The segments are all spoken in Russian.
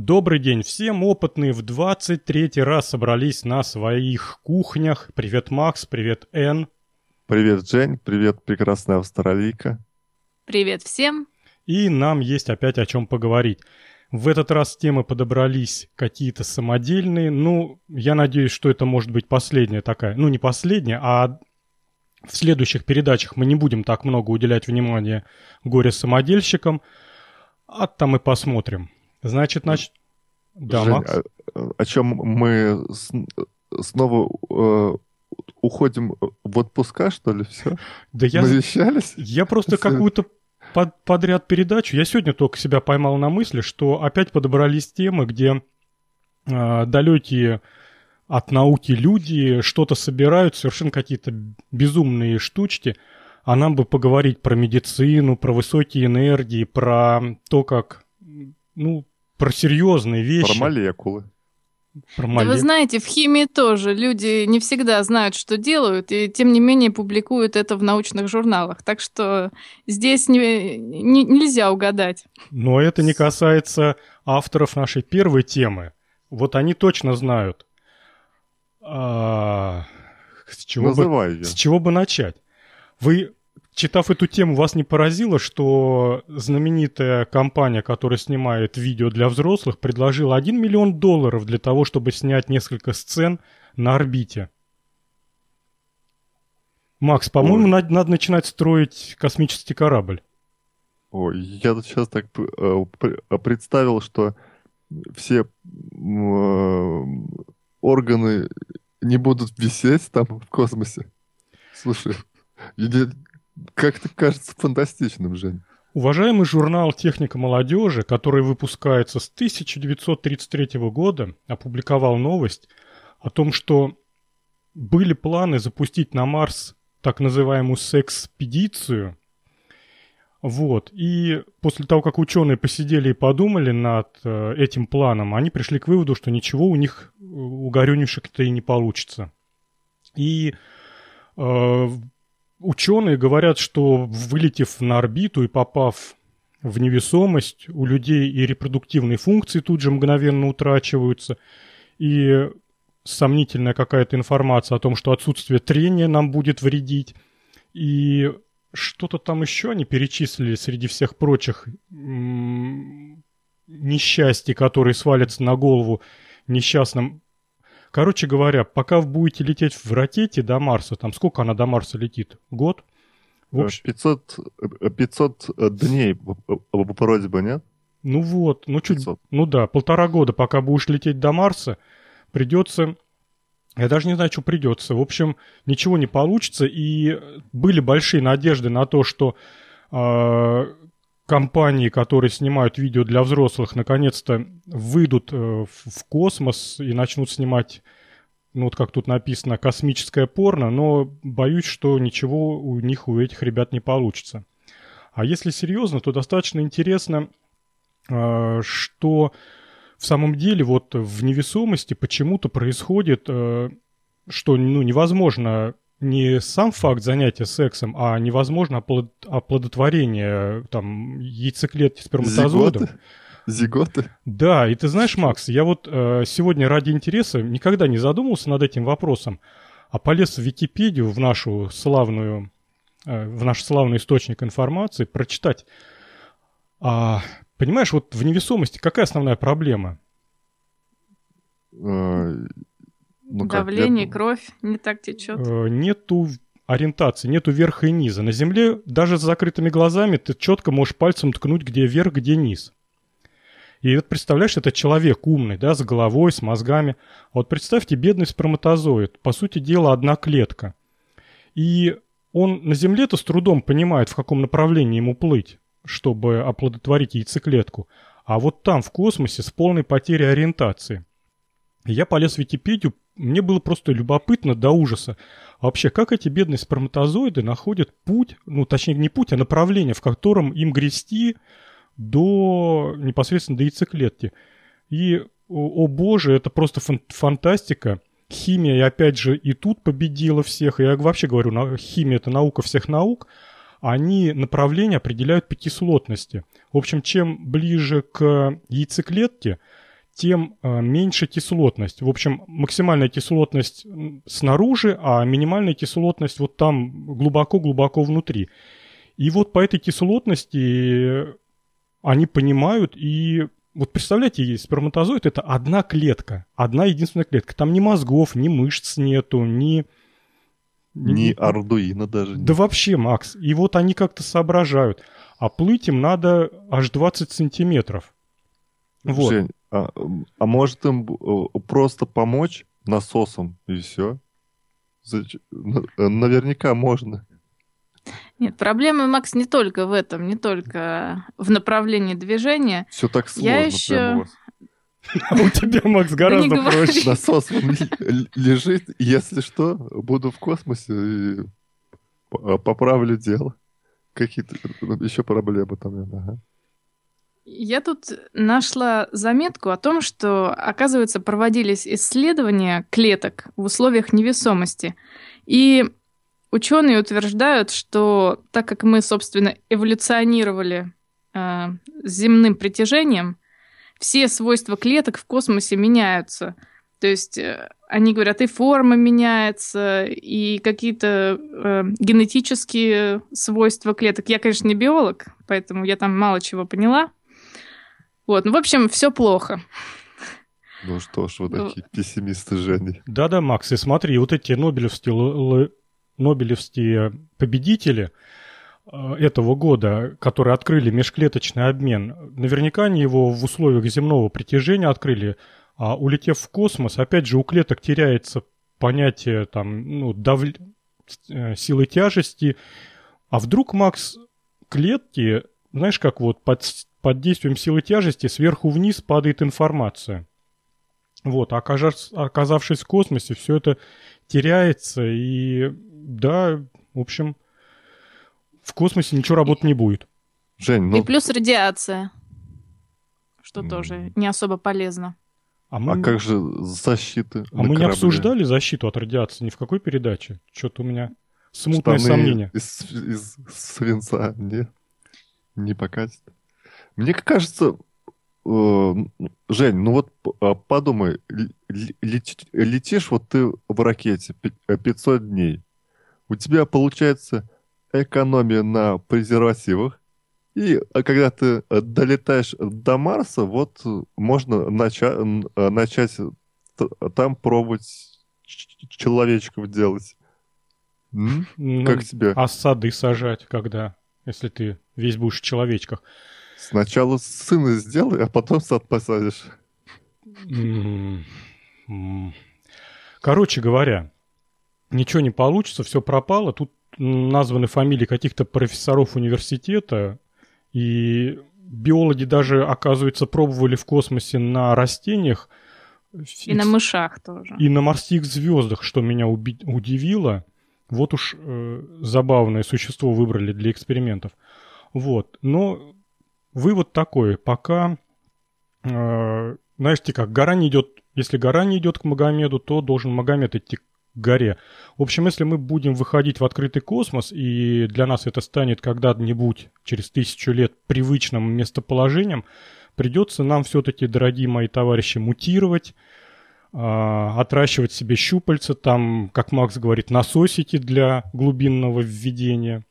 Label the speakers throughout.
Speaker 1: Добрый день всем. Опытные в 23 раз собрались на своих кухнях. Привет, Макс. Привет, Эн.
Speaker 2: Привет, Жень. Привет, прекрасная австралийка.
Speaker 3: Привет всем.
Speaker 1: И нам есть опять о чем поговорить. В этот раз темы подобрались какие-то самодельные. Ну, я надеюсь, что это может быть последняя такая. Ну, не последняя, а в следующих передачах мы не будем так много уделять внимания горе-самодельщикам. А там и посмотрим. Значит, значит...
Speaker 2: Да, Жень, Макс? О, о чем мы с, снова э, уходим в отпуска, что ли, все?
Speaker 1: Да я...
Speaker 2: Навещались?
Speaker 1: Я просто какую-то под, подряд передачу. Я сегодня только себя поймал на мысли, что опять подобрались темы, где э, далекие от науки люди что-то собирают, совершенно какие-то безумные штучки, а нам бы поговорить про медицину, про высокие энергии, про то, как ну, про серьезные вещи.
Speaker 2: Про молекулы.
Speaker 3: Про моле... да вы знаете, в химии тоже люди не всегда знают, что делают, и тем не менее публикуют это в научных журналах. Так что здесь не, не, нельзя угадать.
Speaker 1: Но это не касается авторов нашей первой темы. Вот они точно знают. А, с, чего бы, с чего бы начать? Вы читав эту тему, вас не поразило, что знаменитая компания, которая снимает видео для взрослых, предложила 1 миллион долларов для того, чтобы снять несколько сцен на орбите? Макс, по-моему, надо, надо начинать строить космический корабль.
Speaker 2: Ой, я тут сейчас так э, представил, что все э, органы не будут висеть там в космосе. Слушай, как-то кажется фантастичным, Жень.
Speaker 1: Уважаемый журнал «Техника молодежи», который выпускается с 1933 года, опубликовал новость о том, что были планы запустить на Марс так называемую секспедицию. Вот. И после того, как ученые посидели и подумали над э, этим планом, они пришли к выводу, что ничего у них, э, у горюнишек-то и не получится. И э, Ученые говорят, что вылетев на орбиту и попав в невесомость, у людей и репродуктивные функции тут же мгновенно утрачиваются, и сомнительная какая-то информация о том, что отсутствие трения нам будет вредить, и что-то там еще они перечислили среди всех прочих несчастий, которые свалятся на голову несчастным Короче говоря, пока вы будете лететь в ракете до Марса, там сколько она до Марса летит? Год?
Speaker 2: В общем... 500, 500 дней вроде бы, нет?
Speaker 1: Ну вот, ну чуть, 500. ну да, полтора года, пока будешь лететь до Марса, придется, я даже не знаю, что придется. В общем, ничего не получится, и были большие надежды на то, что э, компании, которые снимают видео для взрослых, наконец-то выйдут э, в космос и начнут снимать, ну вот как тут написано, космическое порно, но боюсь, что ничего у них, у этих ребят не получится. А если серьезно, то достаточно интересно, э, что в самом деле вот в невесомости почему-то происходит, э, что ну, невозможно не сам факт занятия сексом, а невозможно оплод... оплодотворение там, яйцеклетки сперматозоидов.
Speaker 2: Зиготы?
Speaker 1: Да, и ты знаешь, Макс, я вот э, сегодня ради интереса никогда не задумывался над этим вопросом, а полез в Википедию, в нашу славную, э, в наш славный источник информации, прочитать. А, понимаешь, вот в невесомости какая основная проблема?
Speaker 3: Ну, Давление, как? кровь не так течет.
Speaker 1: Э, нету ориентации, нету верха и низа. На Земле даже с закрытыми глазами ты четко можешь пальцем ткнуть, где верх, где низ. И вот представляешь, это человек умный, да, с головой, с мозгами. А вот представьте, бедный сперматозоид, по сути дела, одна клетка. И он на Земле-то с трудом понимает, в каком направлении ему плыть, чтобы оплодотворить яйцеклетку. А вот там, в космосе, с полной потерей ориентации. Я полез в Википедию, мне было просто любопытно до ужаса. А вообще, как эти бедные сперматозоиды находят путь, ну, точнее, не путь, а направление, в котором им грести до непосредственно до яйцеклетки. И, о, о боже, это просто фан фантастика. Химия, и опять же, и тут победила всех. Я вообще говорю, химия – это наука всех наук. Они направление определяют по кислотности. В общем, чем ближе к яйцеклетке – тем э, меньше кислотность. В общем, максимальная кислотность снаружи, а минимальная кислотность вот там глубоко-глубоко внутри. И вот по этой кислотности они понимают и вот представляете, сперматозоид это одна клетка, одна единственная клетка. Там ни мозгов, ни мышц нету, ни...
Speaker 2: Ни ардуина даже.
Speaker 1: Да вообще, Макс. И вот они как-то соображают. А плыть им надо аж 20 сантиметров.
Speaker 2: Вот. Жень, а, а может им э, просто помочь насосом и все? Наверняка можно.
Speaker 3: Нет, проблема, Макс, не только в этом, не только в направлении движения.
Speaker 2: Все так сложно. Я еще...
Speaker 1: А у тебя, Макс, гораздо проще.
Speaker 2: Насос лежит, если что, буду в космосе и поправлю дело. Какие-то еще проблемы там. Ага.
Speaker 3: Я тут нашла заметку о том, что, оказывается, проводились исследования клеток в условиях невесомости. И ученые утверждают, что так как мы, собственно, эволюционировали э, земным притяжением, все свойства клеток в космосе меняются. То есть э, они говорят, и форма меняется, и какие-то э, генетические свойства клеток. Я, конечно, не биолог, поэтому я там мало чего поняла. Вот, ну, в общем, все плохо.
Speaker 2: Ну что ж, вы такие ну... пессимисты, Женя.
Speaker 1: Да-да, Макс, и смотри, вот эти нобелевские, нобелевские победители э, этого года, которые открыли межклеточный обмен, наверняка они его в условиях земного притяжения открыли, а улетев в космос, опять же, у клеток теряется понятие там, ну, дав... Э, силы тяжести. А вдруг, Макс, клетки, знаешь, как вот под под действием силы тяжести сверху вниз падает информация. Вот, а оказавшись в космосе, все это теряется, и да, в общем, в космосе ничего работать не будет.
Speaker 3: Жень, ну... И плюс радиация, что mm. тоже не особо полезно.
Speaker 2: А, мы... а как же защиты?
Speaker 1: А мы корабле? не обсуждали защиту от радиации ни в какой передаче? Что-то у меня смутное Штаны сомнение.
Speaker 2: Из, из свинца не, не покатит. Мне кажется, э, Жень, ну вот а, подумай, летишь вот ты в ракете 500 э, дней, у тебя получается экономия на презервативах, и а, когда ты э, долетаешь до Марса, вот можно начать, начать там пробовать человечков делать. М? Ну, как тебе?
Speaker 1: А сады сажать когда? Если ты весь будешь в человечках.
Speaker 2: Сначала сына сделай, а потом сад посадишь.
Speaker 1: Короче говоря, ничего не получится, все пропало. Тут названы фамилии каких-то профессоров университета, и биологи даже, оказывается, пробовали в космосе на растениях.
Speaker 3: И на мышах тоже.
Speaker 1: И на морских звездах, что меня удивило. Вот уж э, забавное существо выбрали для экспериментов. Вот. Но вывод такой, пока, э, знаете как, гора не идет, если гора не идет к Магомеду, то должен Магомед идти к горе. В общем, если мы будем выходить в открытый космос, и для нас это станет когда-нибудь через тысячу лет привычным местоположением, придется нам все-таки, дорогие мои товарищи, мутировать, э, отращивать себе щупальца, там, как Макс говорит, насосики для глубинного введения.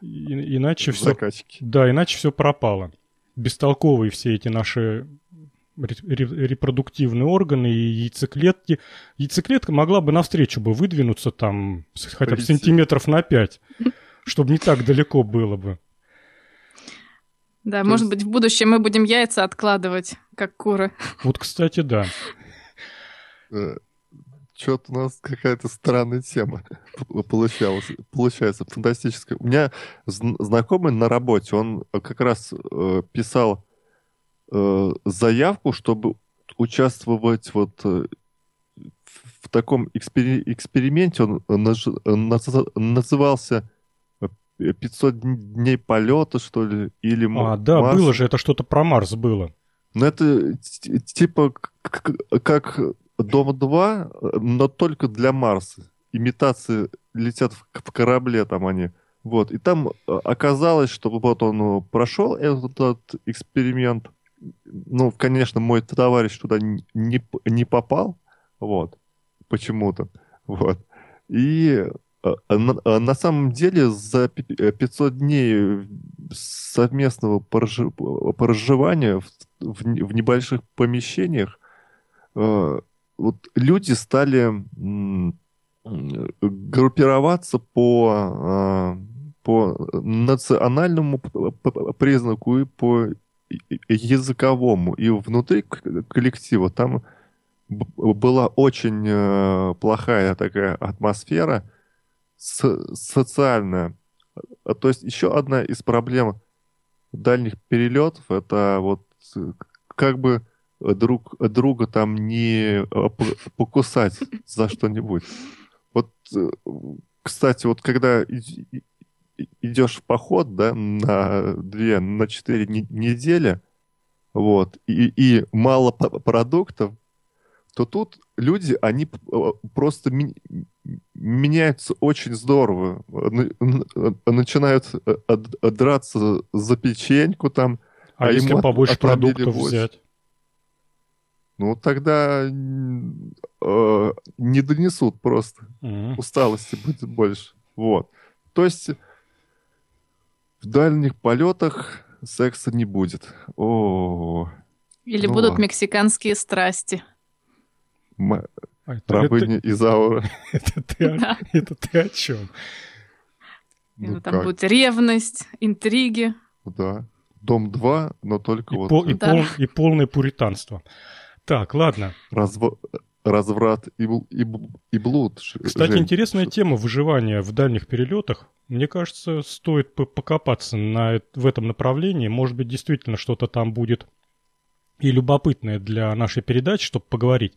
Speaker 1: И, иначе все... Закачки. Да, иначе все пропало. Бестолковые все эти наши репродуктивные органы и яйцеклетки. Яйцеклетка могла бы навстречу бы выдвинуться там хотя бы сантиметров на пять, чтобы не так далеко было бы.
Speaker 3: Да, То может есть... быть, в будущем мы будем яйца откладывать, как куры.
Speaker 1: Вот, кстати, да.
Speaker 2: Э, что-то у нас какая-то странная тема получалась, получается, фантастическая. У меня знакомый на работе, он как раз э, писал э, заявку, чтобы участвовать вот э, в таком экспери эксперименте. Он наж наз назывался 500 дней полета, что ли, или
Speaker 1: А, да, Марс. было же, это что-то про Марс было.
Speaker 2: Ну, это типа как Дом-2, но только для Марса. Имитации летят в, корабле там они. Вот. И там э, оказалось, что вот он э, прошел этот, этот эксперимент, ну, конечно, мой товарищ туда не, не попал, вот, почему-то, вот. И э, на, на самом деле за 500 дней совместного проживания в, в, в небольших помещениях вот люди стали группироваться по, э, по национальному признаку и по языковому. И внутри коллектива там была очень э, плохая такая атмосфера социальная. То есть еще одна из проблем дальних перелетов это вот как бы друг друга там не покусать за что-нибудь. Вот, э, кстати, вот когда идешь в поход, да, на две, на четыре недели, вот, и, и мало продуктов, то тут люди, они просто меняются очень здорово. Начинают э, драться за печеньку там.
Speaker 1: А, а если побольше продуктов больше. взять?
Speaker 2: Ну, тогда э, не донесут просто. Mm-hmm. Усталости будет больше. Вот. То есть в дальних полетах секса не будет. О.
Speaker 3: Или ну будут ладно. мексиканские страсти.
Speaker 2: М... А это, Рабыня это... Изаура.
Speaker 1: Это ты, да. это ты о чем?
Speaker 3: Ну, там как? будет ревность, интриги.
Speaker 2: Да. Дом 2, но только
Speaker 1: и
Speaker 2: вот...
Speaker 1: Пол, и, да. пол, и полное пуританство. Так, ладно.
Speaker 2: Разво разврат и, и, и блуд.
Speaker 1: Кстати, Жень. интересная тема выживания в дальних перелетах. Мне кажется, стоит покопаться на, в этом направлении. Может быть, действительно что-то там будет и любопытное для нашей передачи, чтобы поговорить.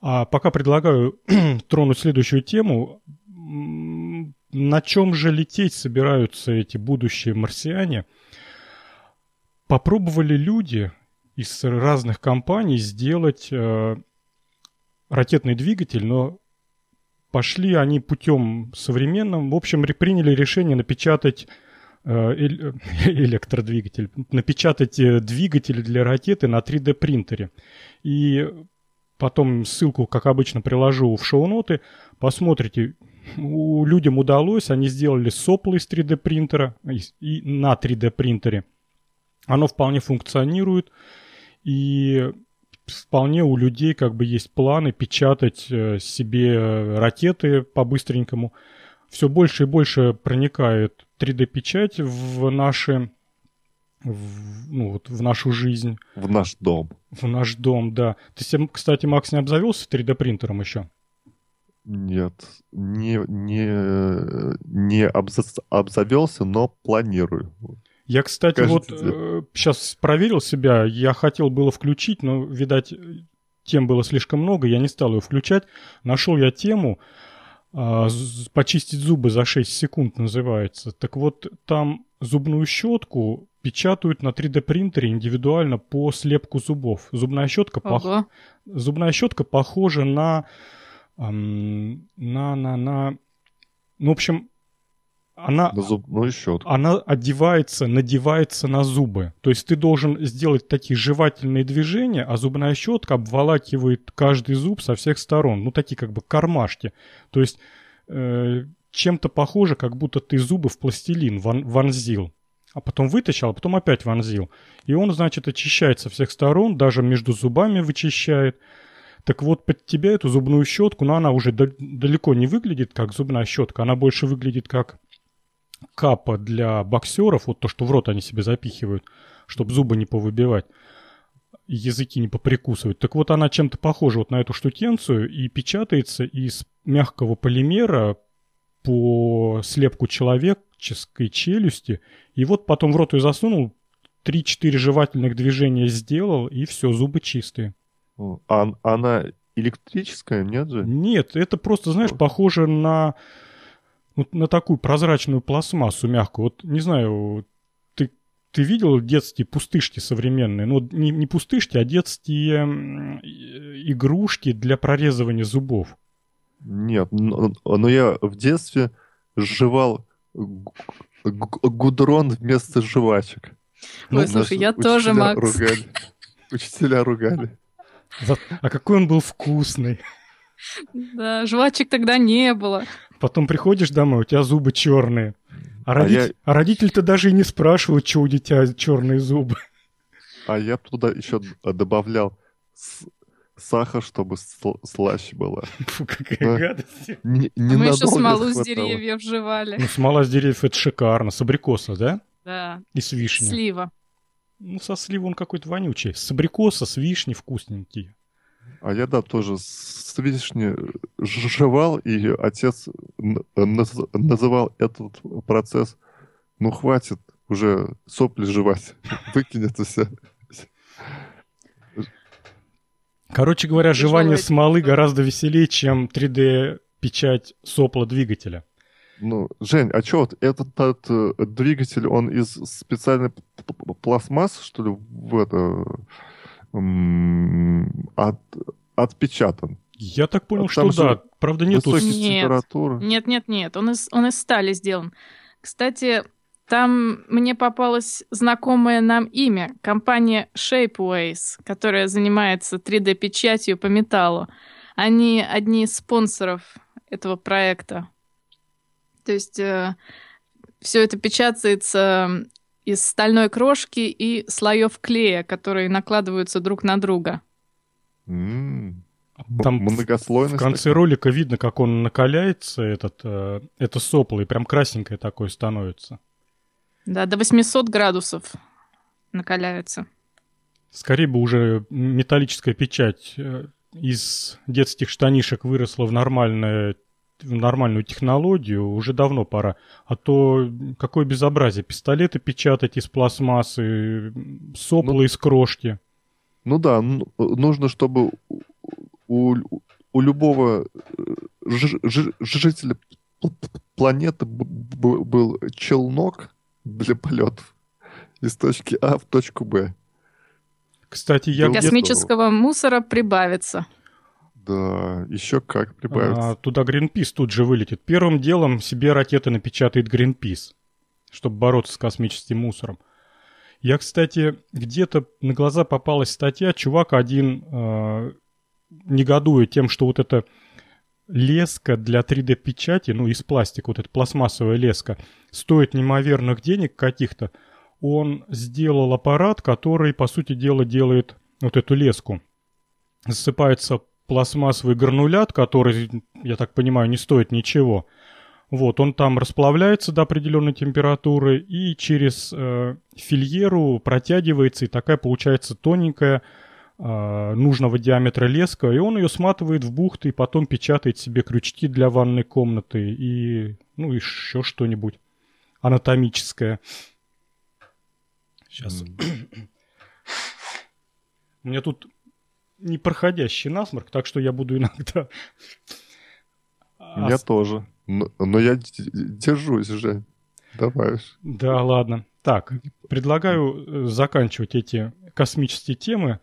Speaker 1: А пока предлагаю тронуть следующую тему. На чем же лететь собираются эти будущие марсиане? Попробовали люди из разных компаний сделать э, ракетный двигатель, но пошли они путем современным. В общем, приняли решение напечатать э, электродвигатель, напечатать э, двигатели для ракеты на 3D принтере. И потом ссылку, как обычно, приложу в шоу-ноты. Посмотрите, у, людям удалось, они сделали сопло из 3D принтера и на 3D принтере. Оно вполне функционирует. И вполне у людей как бы есть планы печатать э, себе ракеты по-быстренькому. Все больше и больше проникает 3D-печать в наши в, ну, вот в нашу жизнь.
Speaker 2: В наш дом.
Speaker 1: В наш дом, да. Ты, кстати, Макс, не обзавелся 3D-принтером еще?
Speaker 2: Нет, не, не, не обзавелся, но планирую.
Speaker 1: Я, кстати, Кажется, вот э, сейчас проверил себя. Я хотел было включить, но, видать, тем было слишком много, я не стал ее включать. Нашел я тему э, «Почистить зубы за 6 секунд» называется. Так вот, там зубную щетку печатают на 3D принтере индивидуально по слепку зубов. Зубная щетка, пох... зубная щетка похожа на, эм, на, на, на, ну, в общем, она,
Speaker 2: на зубную щетку.
Speaker 1: она одевается, надевается на зубы. То есть ты должен сделать такие жевательные движения, а зубная щетка обволакивает каждый зуб со всех сторон. Ну, такие как бы кармашки. То есть э, чем-то похоже, как будто ты зубы в пластилин вон, вонзил. А потом вытащил, а потом опять вонзил. И он, значит, очищает со всех сторон, даже между зубами вычищает. Так вот, под тебя эту зубную щетку, но она уже далеко не выглядит как зубная щетка, она больше выглядит как капа для боксеров, вот то, что в рот они себе запихивают, чтобы зубы не повыбивать, языки не поприкусывать. Так вот, она чем-то похожа вот на эту штукенцию и печатается из мягкого полимера по слепку человеческой челюсти. И вот потом в рот ее засунул, 3-4 жевательных движения сделал, и все, зубы чистые.
Speaker 2: А она электрическая, нет же?
Speaker 1: Нет, это просто, знаешь, похоже на вот на такую прозрачную пластмассу мягкую. Вот, не знаю, ты, ты видел детские пустышки современные? Ну, не, не пустышки, а детские игрушки для прорезывания зубов.
Speaker 2: Нет, но, но я в детстве жевал гудрон вместо жвачек.
Speaker 3: Ну, Ой, слушай, я тоже, Макс.
Speaker 2: Ругали. Учителя ругали.
Speaker 1: А какой он был вкусный.
Speaker 3: Да, жвачек тогда не было.
Speaker 1: Потом приходишь домой, у тебя зубы черные. А, а, родитель, я... а родитель-то даже и не спрашивают, что у дитя черные зубы.
Speaker 2: А я туда еще добавлял сахар, чтобы сл- слаще была.
Speaker 1: Фу, какая Но гадость.
Speaker 3: Не, не а мы еще смолу с деревьев жевали.
Speaker 1: Ну, смола с деревьев это шикарно. С абрикоса, да?
Speaker 3: Да.
Speaker 1: И с вишни.
Speaker 3: Слива.
Speaker 1: Ну, со сливы он какой-то вонючий. С абрикоса, с вишни вкусненький.
Speaker 2: А я, да, тоже с вишни жевал, и отец называл этот процесс «ну, хватит уже сопли жевать, выкинь это все».
Speaker 1: Короче говоря, жевание смолы гораздо веселее, чем 3D-печать сопла двигателя.
Speaker 2: Ну, Жень, а что вот этот, этот э, двигатель, он из специальной пластмассы, что ли, в это от, отпечатан?
Speaker 1: Я так понял, что да. Правда, нету...
Speaker 3: Нет, температуры. нет, нет, нет. Он из, он из стали сделан. Кстати, там мне попалось знакомое нам имя. Компания Shapeways, которая занимается 3D-печатью по металлу. Они одни из спонсоров этого проекта. То есть э, все это печатается из стальной крошки и слоев клея, которые накладываются друг на друга.
Speaker 2: Mm.
Speaker 1: Там многослойность. В конце такая. ролика видно, как он накаляется, этот, э, это сопло, и прям красненькое такое становится.
Speaker 3: Да, до 800 градусов накаляется.
Speaker 1: Скорее бы уже металлическая печать э, из детских штанишек выросла в нормальное нормальную технологию уже давно пора. А то какое безобразие. Пистолеты печатать из пластмассы, сопла ну, из крошки.
Speaker 2: Ну да, нужно, чтобы у, у любого жителя планеты был челнок для полетов из точки А в точку Б.
Speaker 1: Кстати, я
Speaker 3: Космического мусора прибавится.
Speaker 2: Да, еще как прибавится.
Speaker 1: А, туда Гринпис тут же вылетит. Первым делом себе ракеты напечатает Гринпис, чтобы бороться с космическим мусором. Я, кстати, где-то на глаза попалась статья, чувак один э, негодует тем, что вот эта леска для 3D-печати, ну, из пластика, вот эта пластмассовая леска, стоит неимоверных денег каких-то. Он сделал аппарат, который, по сути дела, делает вот эту леску. Засыпается пластмассовый гранулят, который, я так понимаю, не стоит ничего. Вот, он там расплавляется до определенной температуры и через э, фильеру протягивается, и такая получается тоненькая э, нужного диаметра леска, и он ее сматывает в бухты и потом печатает себе крючки для ванной комнаты и, ну, еще что-нибудь анатомическое. Сейчас. Mm. У меня тут непроходящий насморк, так что я буду иногда...
Speaker 2: Я тоже. Но, но я держусь уже. Давай.
Speaker 1: Да, ладно. Так, предлагаю э, заканчивать эти космические темы.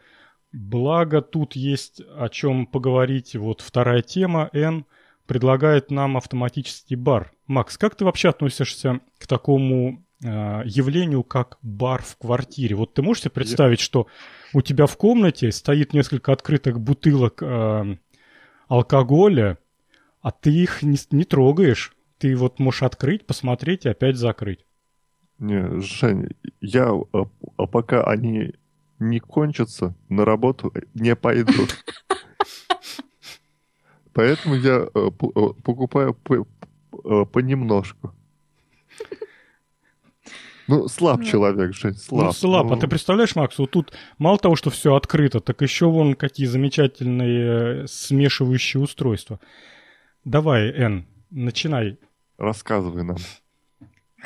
Speaker 1: Благо, тут есть о чем поговорить. Вот вторая тема, N, предлагает нам автоматический бар. Макс, как ты вообще относишься к такому э, явлению, как бар в квартире? Вот ты можешь себе представить, Я... что у тебя в комнате стоит несколько открытых бутылок э, алкоголя, а ты их не, не трогаешь. Ты вот можешь открыть, посмотреть и опять закрыть.
Speaker 2: Не, Жень, я а, а пока они не кончатся, на работу не пойду. Поэтому я э, покупаю понемножку. Ну, слаб ну, человек, Жень, слаб.
Speaker 1: Ну, слаб. Ну... А ты представляешь, Макс, вот тут мало того, что все открыто, так еще вон какие замечательные смешивающие устройства. Давай, Эн, начинай.
Speaker 2: Рассказывай нам.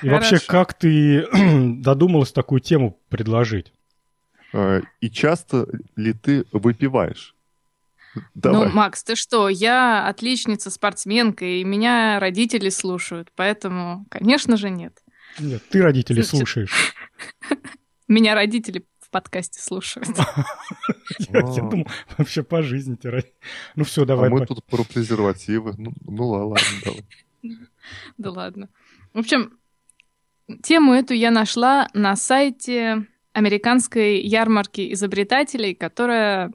Speaker 1: И Хорошо. вообще, как ты додумалась такую тему предложить?
Speaker 2: А, и часто ли ты выпиваешь?
Speaker 3: Давай. Ну, Макс, ты что? Я отличница, спортсменка, и меня родители слушают, поэтому, конечно же, нет.
Speaker 1: Нет, ты родителей слушаешь.
Speaker 3: Меня родители в подкасте слушают.
Speaker 1: Я думал, вообще по жизни ты Ну все, давай.
Speaker 2: А мы тут про презервативы. Ну, ну ладно, давай.
Speaker 3: Да ладно. В общем, тему эту я нашла на сайте американской ярмарки изобретателей, которая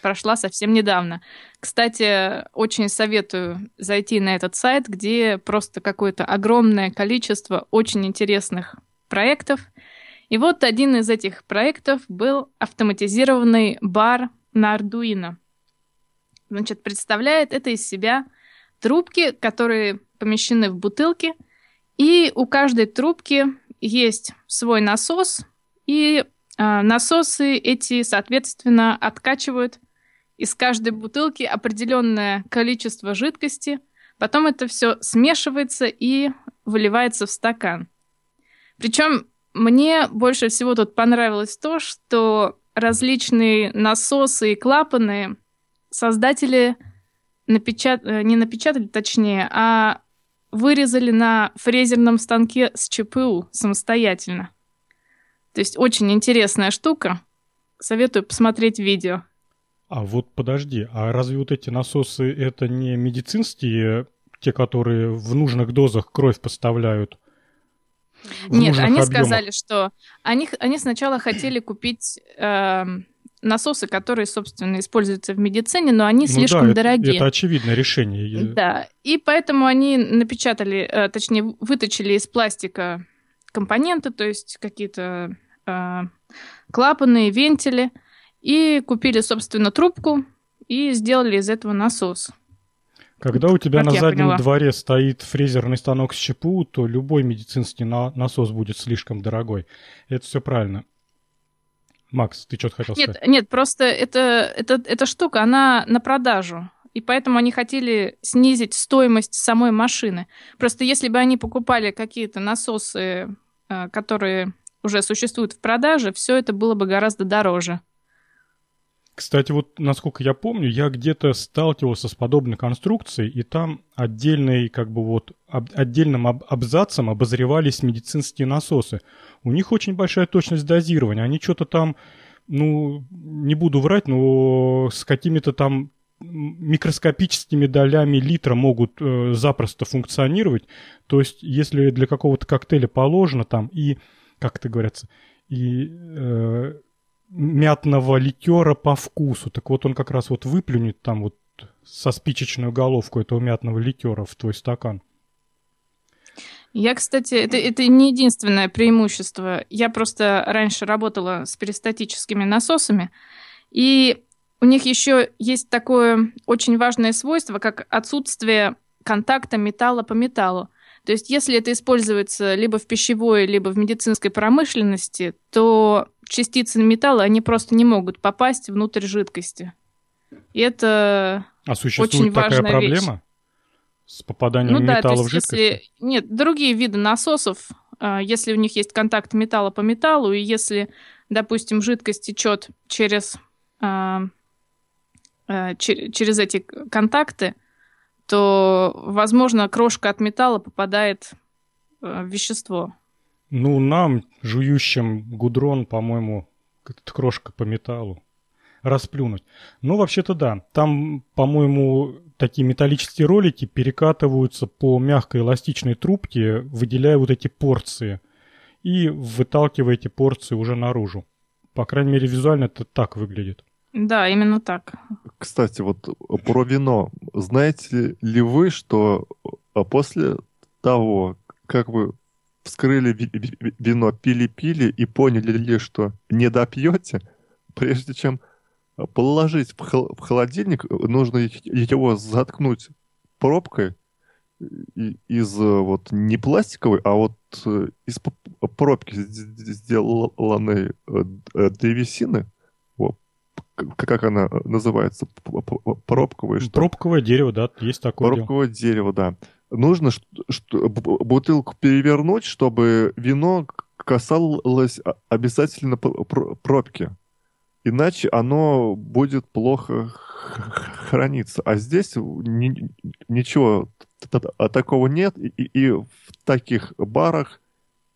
Speaker 3: прошла совсем недавно. Кстати, очень советую зайти на этот сайт, где просто какое-то огромное количество очень интересных проектов. И вот один из этих проектов был автоматизированный бар на Arduino. Значит, представляет это из себя трубки, которые помещены в бутылки, и у каждой трубки есть свой насос, и э, насосы эти, соответственно, откачивают из каждой бутылки определенное количество жидкости, потом это все смешивается и выливается в стакан. Причем мне больше всего тут понравилось то, что различные насосы и клапаны создатели напечат... Э, не напечатали, точнее, а вырезали на фрезерном станке с ЧПУ самостоятельно. То есть очень интересная штука. Советую посмотреть видео.
Speaker 1: А вот подожди, а разве вот эти насосы это не медицинские, те, которые в нужных дозах кровь поставляют?
Speaker 3: Нет, они объемах? сказали, что они, они сначала хотели купить э, насосы, которые, собственно, используются в медицине, но они ну слишком
Speaker 1: да,
Speaker 3: дорогие.
Speaker 1: Это, это очевидное решение.
Speaker 3: Да, и поэтому они напечатали, э, точнее, выточили из пластика компоненты, то есть какие-то э, клапаны, вентили, и купили, собственно, трубку и сделали из этого насос.
Speaker 1: Когда у тебя как на заднем поняла. дворе стоит фрезерный станок с ЧПУ, то любой медицинский на- насос будет слишком дорогой. Это все правильно. Макс, ты что-то хотел
Speaker 3: нет,
Speaker 1: сказать?
Speaker 3: Нет, просто это, это, эта штука, она на продажу. И поэтому они хотели снизить стоимость самой машины. Просто если бы они покупали какие-то насосы, э, которые уже существуют в продаже, все это было бы гораздо дороже.
Speaker 1: Кстати, вот насколько я помню, я где-то сталкивался с подобной конструкцией, и там отдельный, как бы вот, об, отдельным об, абзацем обозревались медицинские насосы. У них очень большая точность дозирования. Они что-то там, ну, не буду врать, но с какими-то там микроскопическими долями литра могут э, запросто функционировать. То есть, если для какого-то коктейля положено там и, как это говорится, и э, мятного ликера по вкусу. Так вот он как раз вот выплюнет там вот со спичечную головку этого мятного ликера в твой стакан.
Speaker 3: Я, кстати, это, это не единственное преимущество. Я просто раньше работала с перистатическими насосами, и у них еще есть такое очень важное свойство, как отсутствие контакта металла по металлу. То есть, если это используется либо в пищевой, либо в медицинской промышленности, то частицы металла, они просто не могут попасть внутрь жидкости. И это а существует очень такая важная проблема? Вещь.
Speaker 1: С попаданием ну, металла да, в жидкость? Если...
Speaker 3: Нет, другие виды насосов, а, если у них есть контакт металла по металлу, и если, допустим, жидкость течет через, а, а, через эти контакты, то, возможно, крошка от металла попадает в вещество.
Speaker 1: Ну, нам, жующим гудрон, по-моему, крошка по металлу. Расплюнуть. Ну, вообще-то да. Там, по-моему, такие металлические ролики перекатываются по мягкой эластичной трубке, выделяя вот эти порции. И выталкивая эти порции уже наружу. По крайней мере, визуально это так выглядит.
Speaker 3: Да, именно так.
Speaker 2: Кстати, вот про вино. Знаете ли вы, что после того, как вы вскрыли вино, пили-пили и поняли ли, что не допьете, прежде чем положить в холодильник, нужно его заткнуть пробкой из вот не пластиковой, а вот э, из пробки сделанной э, древесины. Как она называется? Пробковое что?
Speaker 1: Пробковое дерево, да, есть такое.
Speaker 2: Пробковое дерево, да нужно бутылку перевернуть, чтобы вино касалось обязательно пробки. Иначе оно будет плохо храниться. А здесь ни, ничего такого нет. И, и в таких барах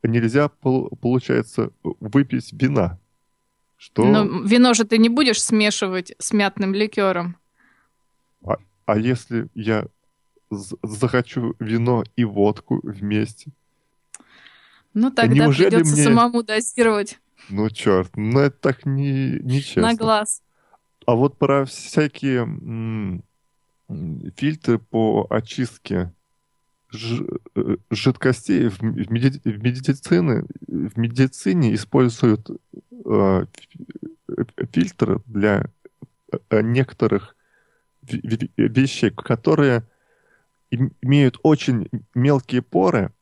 Speaker 2: нельзя, получается, выпить вина.
Speaker 3: Что... Но вино же ты не будешь смешивать с мятным ликером.
Speaker 2: А, а если я захочу вино и водку вместе.
Speaker 3: Ну тогда Неужели придется мне... самому дозировать.
Speaker 2: Ну, черт, ну это так не, нечестно.
Speaker 3: На глаз.
Speaker 2: А вот про всякие фильтры по очистке э, жидкостей в, меди, в, медицине, в медицине используют э, фильтры для э, некоторых вещей, которые имеют очень мелкие поры,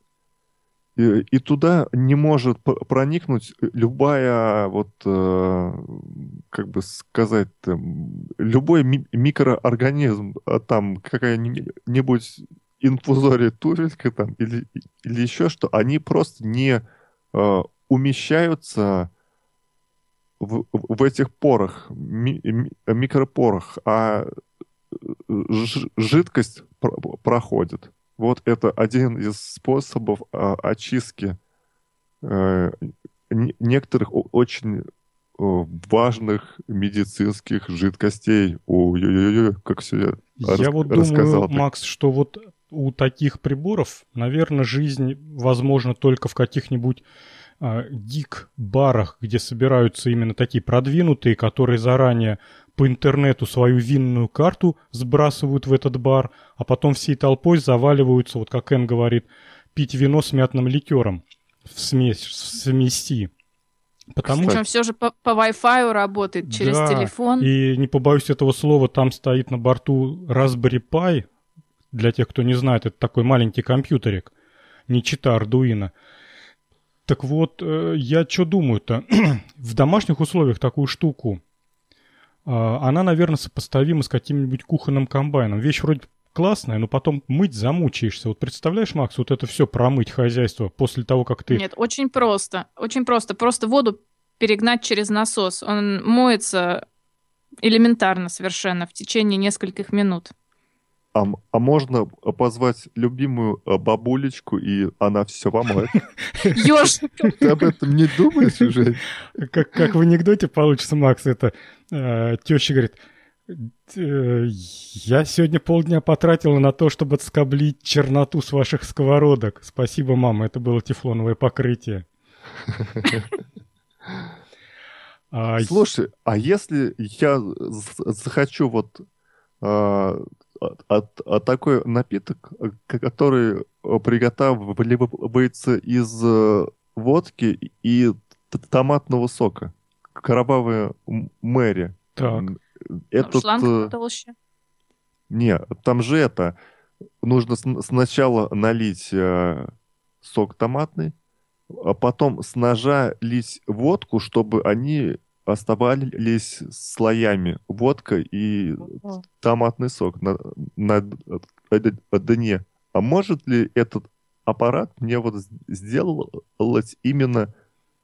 Speaker 2: и, и туда не может проникнуть любая, вот, э, как бы сказать, там, любой ми- микроорганизм, а там какая-нибудь инфузория туфелька там или, или еще что, они просто не э, умещаются в, в этих порах, ми, микропорах, а жидкость проходит. Вот это один из способов а, очистки э, некоторых очень важных медицинских жидкостей. Ой-ой-ой, как все я
Speaker 1: Я вот думаю, Макс, что вот у таких приборов, наверное, жизнь возможно только в каких-нибудь а, гик-барах, где собираются именно такие продвинутые, которые заранее по интернету свою винную карту сбрасывают в этот бар, а потом всей толпой заваливаются, вот как Эн говорит, пить вино с мятным ликером в смесь, в смеси.
Speaker 3: Потому Причем все же по, по Wi-Fi работает через да, телефон.
Speaker 1: И не побоюсь этого слова, там стоит на борту Raspberry Pi. Для тех, кто не знает, это такой маленький компьютерик, не чита Arduino. Так вот, э, я что думаю-то? в домашних условиях такую штуку она, наверное, сопоставима с каким-нибудь кухонным комбайном. Вещь вроде классная, но потом мыть замучаешься. Вот представляешь, Макс, вот это все промыть хозяйство после того, как ты...
Speaker 3: Нет, очень просто. Очень просто. Просто воду перегнать через насос. Он моется элементарно совершенно в течение нескольких минут.
Speaker 2: А, а можно позвать любимую э, бабулечку, и она все помоет?
Speaker 3: Ёж!
Speaker 2: Ты об этом не думаешь уже?
Speaker 1: Как, как в анекдоте получится, Макс, это э, теща говорит, «Э, я сегодня полдня потратила на то, чтобы отскоблить черноту с ваших сковородок. Спасибо, мама, это было тефлоновое покрытие.
Speaker 2: А, Слушай, а если я захочу вот а, а, а такой напиток, который приготавливается из э, водки и томатного сока. Кровавая Мэри.
Speaker 1: Так.
Speaker 2: Этот... Шланг
Speaker 3: э, толще.
Speaker 2: Не, там же это... Нужно сначала налить э, сок томатный, а потом с ножа лить водку, чтобы они оставались слоями водка и томатный сок на, на, на дне. А может ли этот аппарат мне вот сделать именно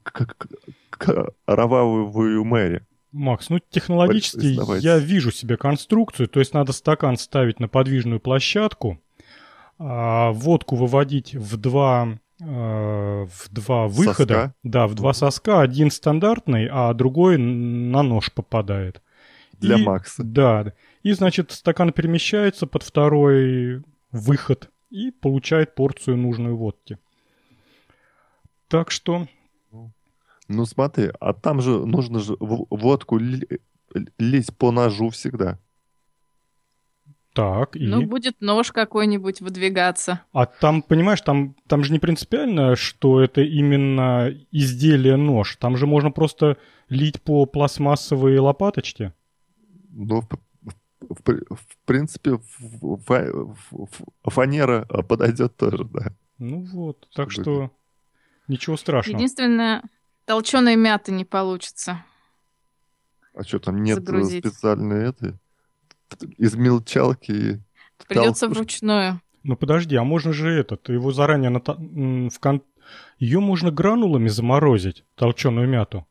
Speaker 2: как кровавую Мэри?
Speaker 1: Макс, ну технологически я вижу себе конструкцию, то есть надо стакан ставить на подвижную площадку, а водку выводить в два Э, в два выхода. Соска? Да, в два соска. Один стандартный, а другой на нож попадает.
Speaker 2: Для и, Макса.
Speaker 1: Да. И, значит, стакан перемещается под второй выход и получает порцию нужной водки. Так что...
Speaker 2: Ну смотри, а там же нужно же водку лить по ножу всегда.
Speaker 1: Так, и...
Speaker 3: Ну, будет нож какой-нибудь выдвигаться.
Speaker 1: А там, понимаешь, там, там же не принципиально, что это именно изделие нож. Там же можно просто лить по пластмассовой лопаточке.
Speaker 2: Ну, в, в, в принципе, в, в, фанера подойдет тоже, да.
Speaker 1: Ну вот, так что, что ничего страшного.
Speaker 3: Единственное, толченой мяты не получится.
Speaker 2: А что, там нет Загрузить. специальной этой? Измельчалки.
Speaker 3: Придется вручную.
Speaker 1: Ну подожди, а можно же этот, его заранее на, в кон... Ее можно гранулами заморозить, толченую мяту.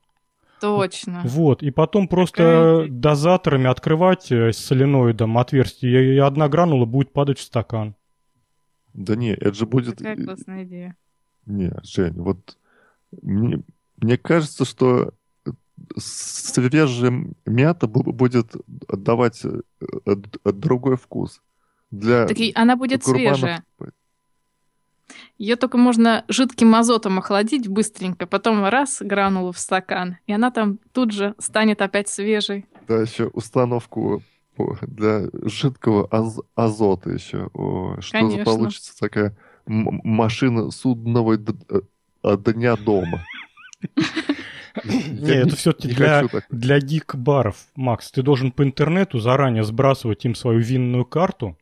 Speaker 3: Точно.
Speaker 1: Вот, и потом просто Какая... дозаторами открывать э, с соленоидом отверстие, и одна гранула будет падать в стакан.
Speaker 2: Да не, это же будет...
Speaker 3: Какая классная идея.
Speaker 2: Не, Жень, вот мне, мне кажется, что свежая мята будет давать э, другой вкус. Для
Speaker 3: так она будет свежая. Ее только можно жидким азотом охладить быстренько, потом раз гранулу в стакан, и она там тут же станет опять свежей.
Speaker 2: Да, еще установку для жидкого аз азота еще. О, что Конечно. получится такая машина судного э, дня дома.
Speaker 1: Не, это все-таки для, для гик-баров, Макс. Ты должен по интернету заранее сбрасывать им свою винную карту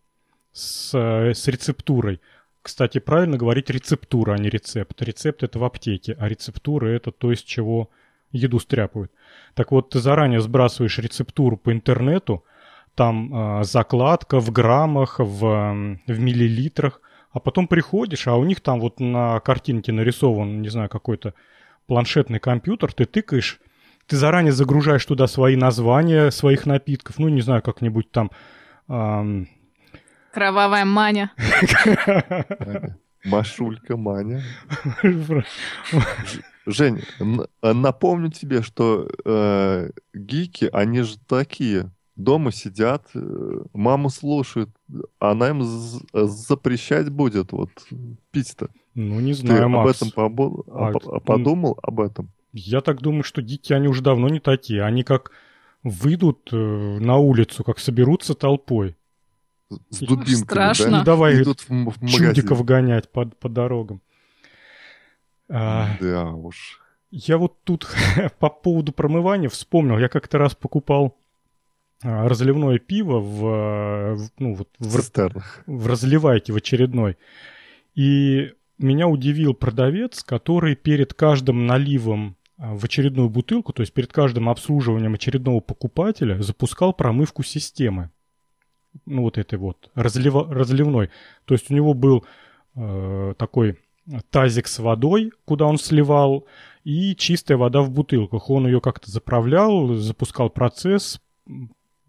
Speaker 1: с, э, с рецептурой. Кстати, правильно говорить рецептура, а не рецепт. Рецепт это в аптеке, а рецептура это то, из чего еду стряпают. Так вот, ты заранее сбрасываешь рецептуру по интернету, там э, закладка в граммах, в, в миллилитрах, а потом приходишь, а у них там вот на картинке нарисован, не знаю, какой-то планшетный компьютер, ты тыкаешь, ты заранее загружаешь туда свои названия своих напитков, ну, не знаю, как-нибудь там... Эм...
Speaker 3: Кровавая маня.
Speaker 2: Машулька Маня. Жень, напомню тебе, что э, гики, они же такие дома сидят, э, мама слушает, она им запрещать будет вот пить-то.
Speaker 1: Ну, не знаю, Ты
Speaker 2: Макс. об этом побо... а, а, подумал об этом?
Speaker 1: Я так думаю, что дети, они уже давно не такие. Они как выйдут э, на улицу, как соберутся толпой.
Speaker 2: С дубинками,
Speaker 3: Страшно.
Speaker 2: да?
Speaker 1: Ну, давай Идут в, в чудиков гонять по, по дорогам.
Speaker 2: А, да уж.
Speaker 1: Я вот тут по поводу промывания вспомнил. Я как-то раз покупал а, разливное пиво в, в ну, вот, в, в разливайке в очередной. И меня удивил продавец, который перед каждым наливом а, в очередную бутылку, то есть перед каждым обслуживанием очередного покупателя запускал промывку системы. Ну вот этой вот, разлива, разливной. То есть у него был э, такой тазик с водой, куда он сливал, и чистая вода в бутылках. Он ее как-то заправлял, запускал процесс,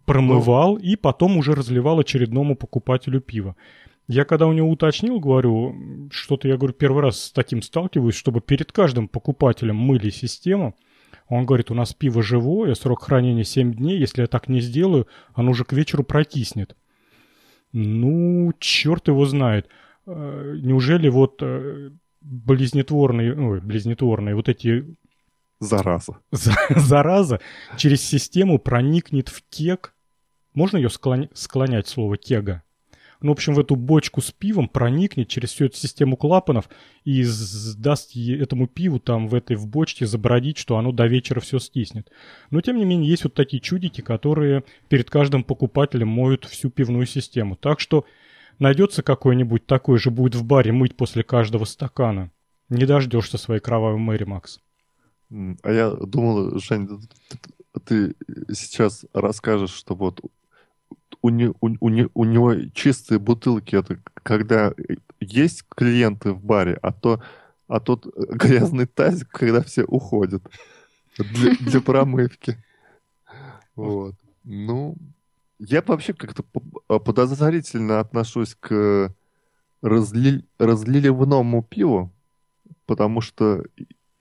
Speaker 1: промывал и потом уже разливал очередному покупателю пива. Я когда у него уточнил, говорю, что-то я говорю, первый раз с таким сталкиваюсь, чтобы перед каждым покупателем мыли систему. Он говорит, у нас пиво живое, срок хранения 7 дней, если я так не сделаю, оно уже к вечеру прокиснет. Ну, черт его знает. Э, неужели вот э, близнетворные, ой, близнетворные вот эти
Speaker 2: Зараза.
Speaker 1: Зараза через систему проникнет в кек. Можно ее склон... склонять, слово кега? Ну, в общем, в эту бочку с пивом проникнет через всю эту систему клапанов и даст этому пиву там в этой в бочке забродить, что оно до вечера все стиснет. Но, тем не менее, есть вот такие чудики, которые перед каждым покупателем моют всю пивную систему. Так что найдется какой-нибудь такой же будет в баре мыть после каждого стакана. Не дождешься своей кровавой Мэри, Макс.
Speaker 2: А я думал, Жень, ты сейчас расскажешь, что вот у, не, у, у, не, у него чистые бутылки, это когда есть клиенты в баре, а то а тот грязный тазик, когда все уходят для, для промывки. Вот. Ну, я вообще как-то подозрительно отношусь к разли, разливному пиву, потому что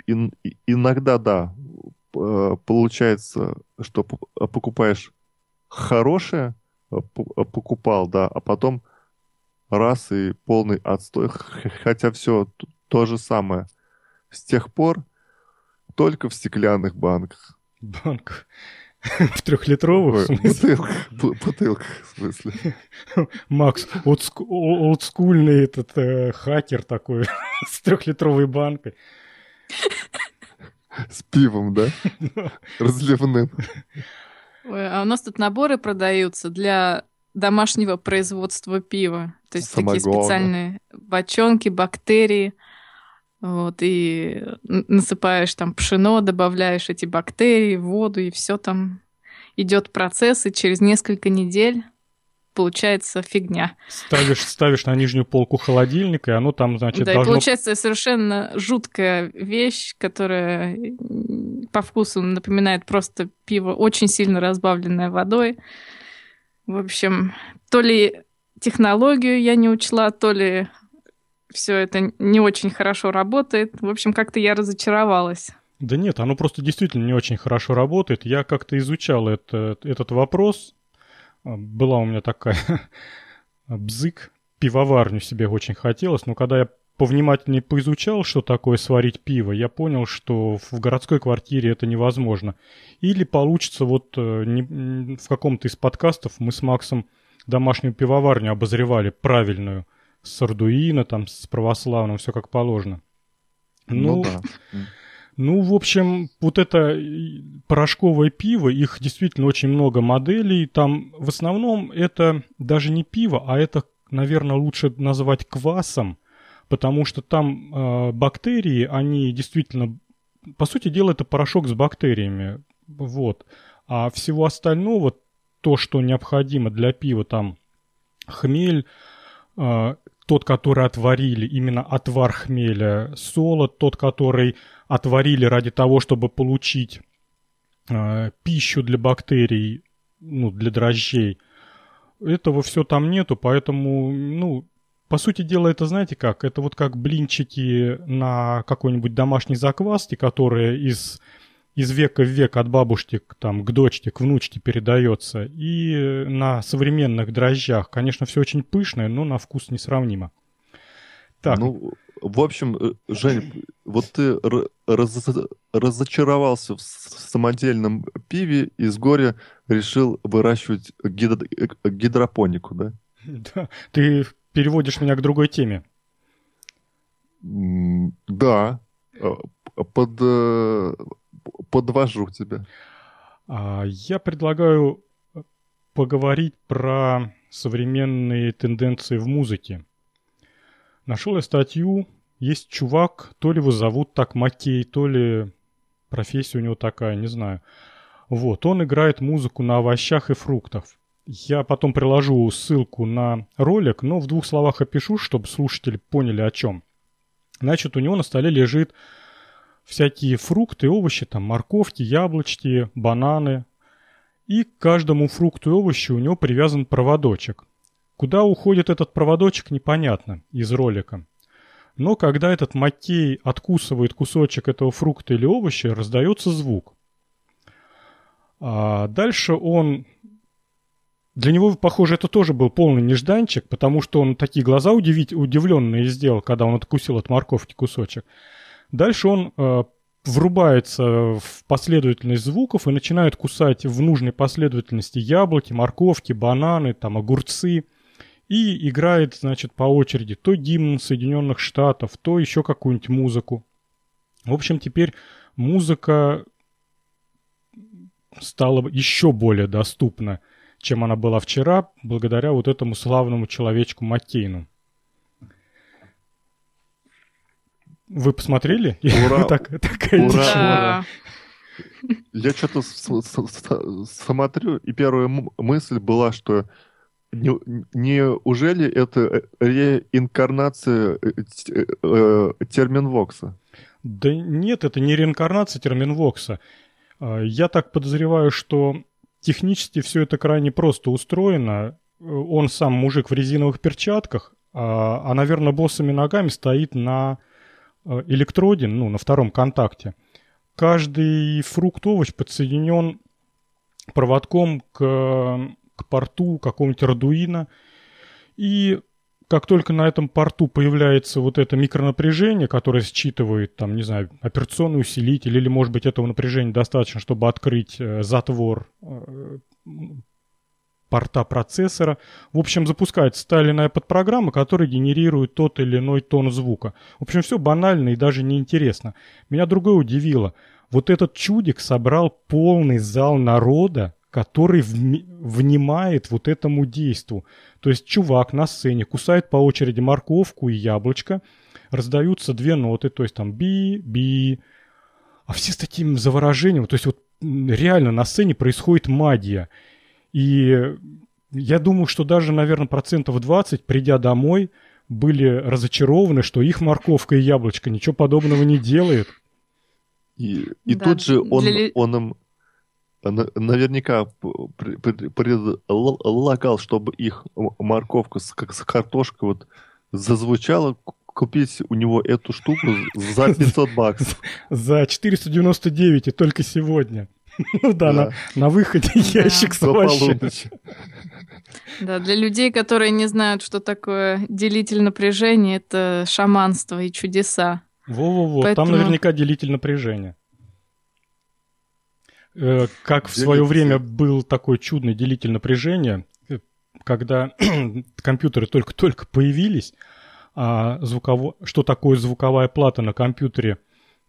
Speaker 2: ин, иногда, да, получается, что покупаешь хорошее, покупал, да, а потом раз и полный отстой, хотя все то же самое. С тех пор только в стеклянных банках.
Speaker 1: Банках? В трехлитровых?
Speaker 2: Бутылках, бутылках, в смысле.
Speaker 1: Макс, олдскульный этот э, хакер такой с трехлитровой банкой.
Speaker 2: С пивом, да? Разливным.
Speaker 3: Ой, а у нас тут наборы продаются для домашнего производства пива. То есть Самогона. такие специальные бочонки, бактерии. Вот, и насыпаешь там пшено, добавляешь эти бактерии, воду, и все там идет процесс, и через несколько недель получается фигня.
Speaker 1: Ставишь, ставишь на нижнюю полку холодильника, и оно там, значит,
Speaker 3: да,
Speaker 1: должно...
Speaker 3: и получается совершенно жуткая вещь, которая по вкусу напоминает просто пиво, очень сильно разбавленное водой. В общем, то ли технологию я не учла, то ли все это не очень хорошо работает. В общем, как-то я разочаровалась.
Speaker 1: Да нет, оно просто действительно не очень хорошо работает. Я как-то изучал это, этот вопрос, была у меня такая бзык, пивоварню себе очень хотелось, но когда я повнимательнее поизучал, что такое сварить пиво, я понял, что в городской квартире это невозможно. Или получится вот э, не, в каком-то из подкастов мы с Максом домашнюю пивоварню обозревали правильную, с Ардуино, там, с православным, все как положено. Ну, ну да. Ну, в общем, вот это порошковое пиво, их действительно очень много моделей. Там в основном это даже не пиво, а это, наверное, лучше называть квасом, потому что там э, бактерии, они действительно, по сути дела, это порошок с бактериями. Вот. А всего остального, то, что необходимо для пива, там хмель, э, тот, который отварили, именно отвар хмеля, солод, тот, который отварили ради того, чтобы получить э, пищу для бактерий, ну, для дрожжей. Этого все там нету, поэтому, ну, по сути дела, это знаете как? Это вот как блинчики на какой-нибудь домашней закваске, которые из из века в век от бабушки там, к дочке, к внучке передается. И на современных дрожжах, конечно, все очень пышное, но на вкус несравнимо.
Speaker 2: Так. Ну, в общем, э, Жень, вот ты раз, разочаровался в самодельном пиве и с горя решил выращивать гидро, э, гидропонику, да?
Speaker 1: Да, ты переводишь меня к другой теме.
Speaker 2: Да, э, под подвожу тебя.
Speaker 1: А, я предлагаю поговорить про современные тенденции в музыке. Нашел я статью, есть чувак, то ли его зовут так Макей, то ли профессия у него такая, не знаю. Вот, он играет музыку на овощах и фруктах. Я потом приложу ссылку на ролик, но в двух словах опишу, чтобы слушатели поняли о чем. Значит, у него на столе лежит всякие фрукты, овощи, там морковки, яблочки, бананы. И к каждому фрукту и овощу у него привязан проводочек. Куда уходит этот проводочек, непонятно из ролика. Но когда этот Маккей откусывает кусочек этого фрукта или овоща, раздается звук. А дальше он... Для него, похоже, это тоже был полный нежданчик, потому что он такие глаза удивить, удивленные сделал, когда он откусил от морковки кусочек. Дальше он э, врубается в последовательность звуков и начинает кусать в нужной последовательности яблоки, морковки, бананы, там, огурцы. И играет, значит, по очереди то гимн Соединенных Штатов, то еще какую-нибудь музыку. В общем, теперь музыка стала еще более доступна, чем она была вчера, благодаря вот этому славному человечку Маккейну. Вы посмотрели?
Speaker 2: Ура! так, такая Ура! Я что-то смотрю, и первая мысль была, что не, неужели это реинкарнация э, э, терминвокса?
Speaker 1: Да нет, это не реинкарнация терминвокса. А, я так подозреваю, что технически все это крайне просто устроено. Он сам мужик в резиновых перчатках, а, а наверное, боссами ногами стоит на Э, электроде, ну, на втором контакте, каждый фрукт, овощ подсоединен проводком к, к порту какого-нибудь Arduino. И как только на этом порту появляется вот это микронапряжение, которое считывает, там, не знаю, операционный усилитель, или, может быть, этого напряжения достаточно, чтобы открыть э, затвор э, порта процессора. В общем, запускается та или иная подпрограмма, которая генерирует тот или иной тон звука. В общем, все банально и даже неинтересно. Меня другое удивило. Вот этот чудик собрал полный зал народа, который вни- внимает вот этому действу. То есть чувак на сцене кусает по очереди морковку и яблочко, раздаются две ноты, то есть там би-би, а все с таким заворожением, то есть вот реально на сцене происходит магия. И я думаю, что даже, наверное, процентов 20, придя домой, были разочарованы, что их морковка и яблочко ничего подобного не делает.
Speaker 2: И, и да, тут же он, для... он им наверняка предлагал, чтобы их морковка с, с картошкой вот зазвучала, купить у него эту штуку за 500 баксов.
Speaker 1: За 499 и только сегодня. Ну да, на, на выходе ящик с овощами.
Speaker 3: Да, для людей, которые не знают, что такое делитель напряжения, это шаманство и чудеса.
Speaker 1: Во-во-во, Поэтому... там наверняка делитель напряжения. Э, как в свое время был такой чудный делитель напряжения, э, когда компьютеры только-только появились, а звуково... что такое звуковая плата на компьютере,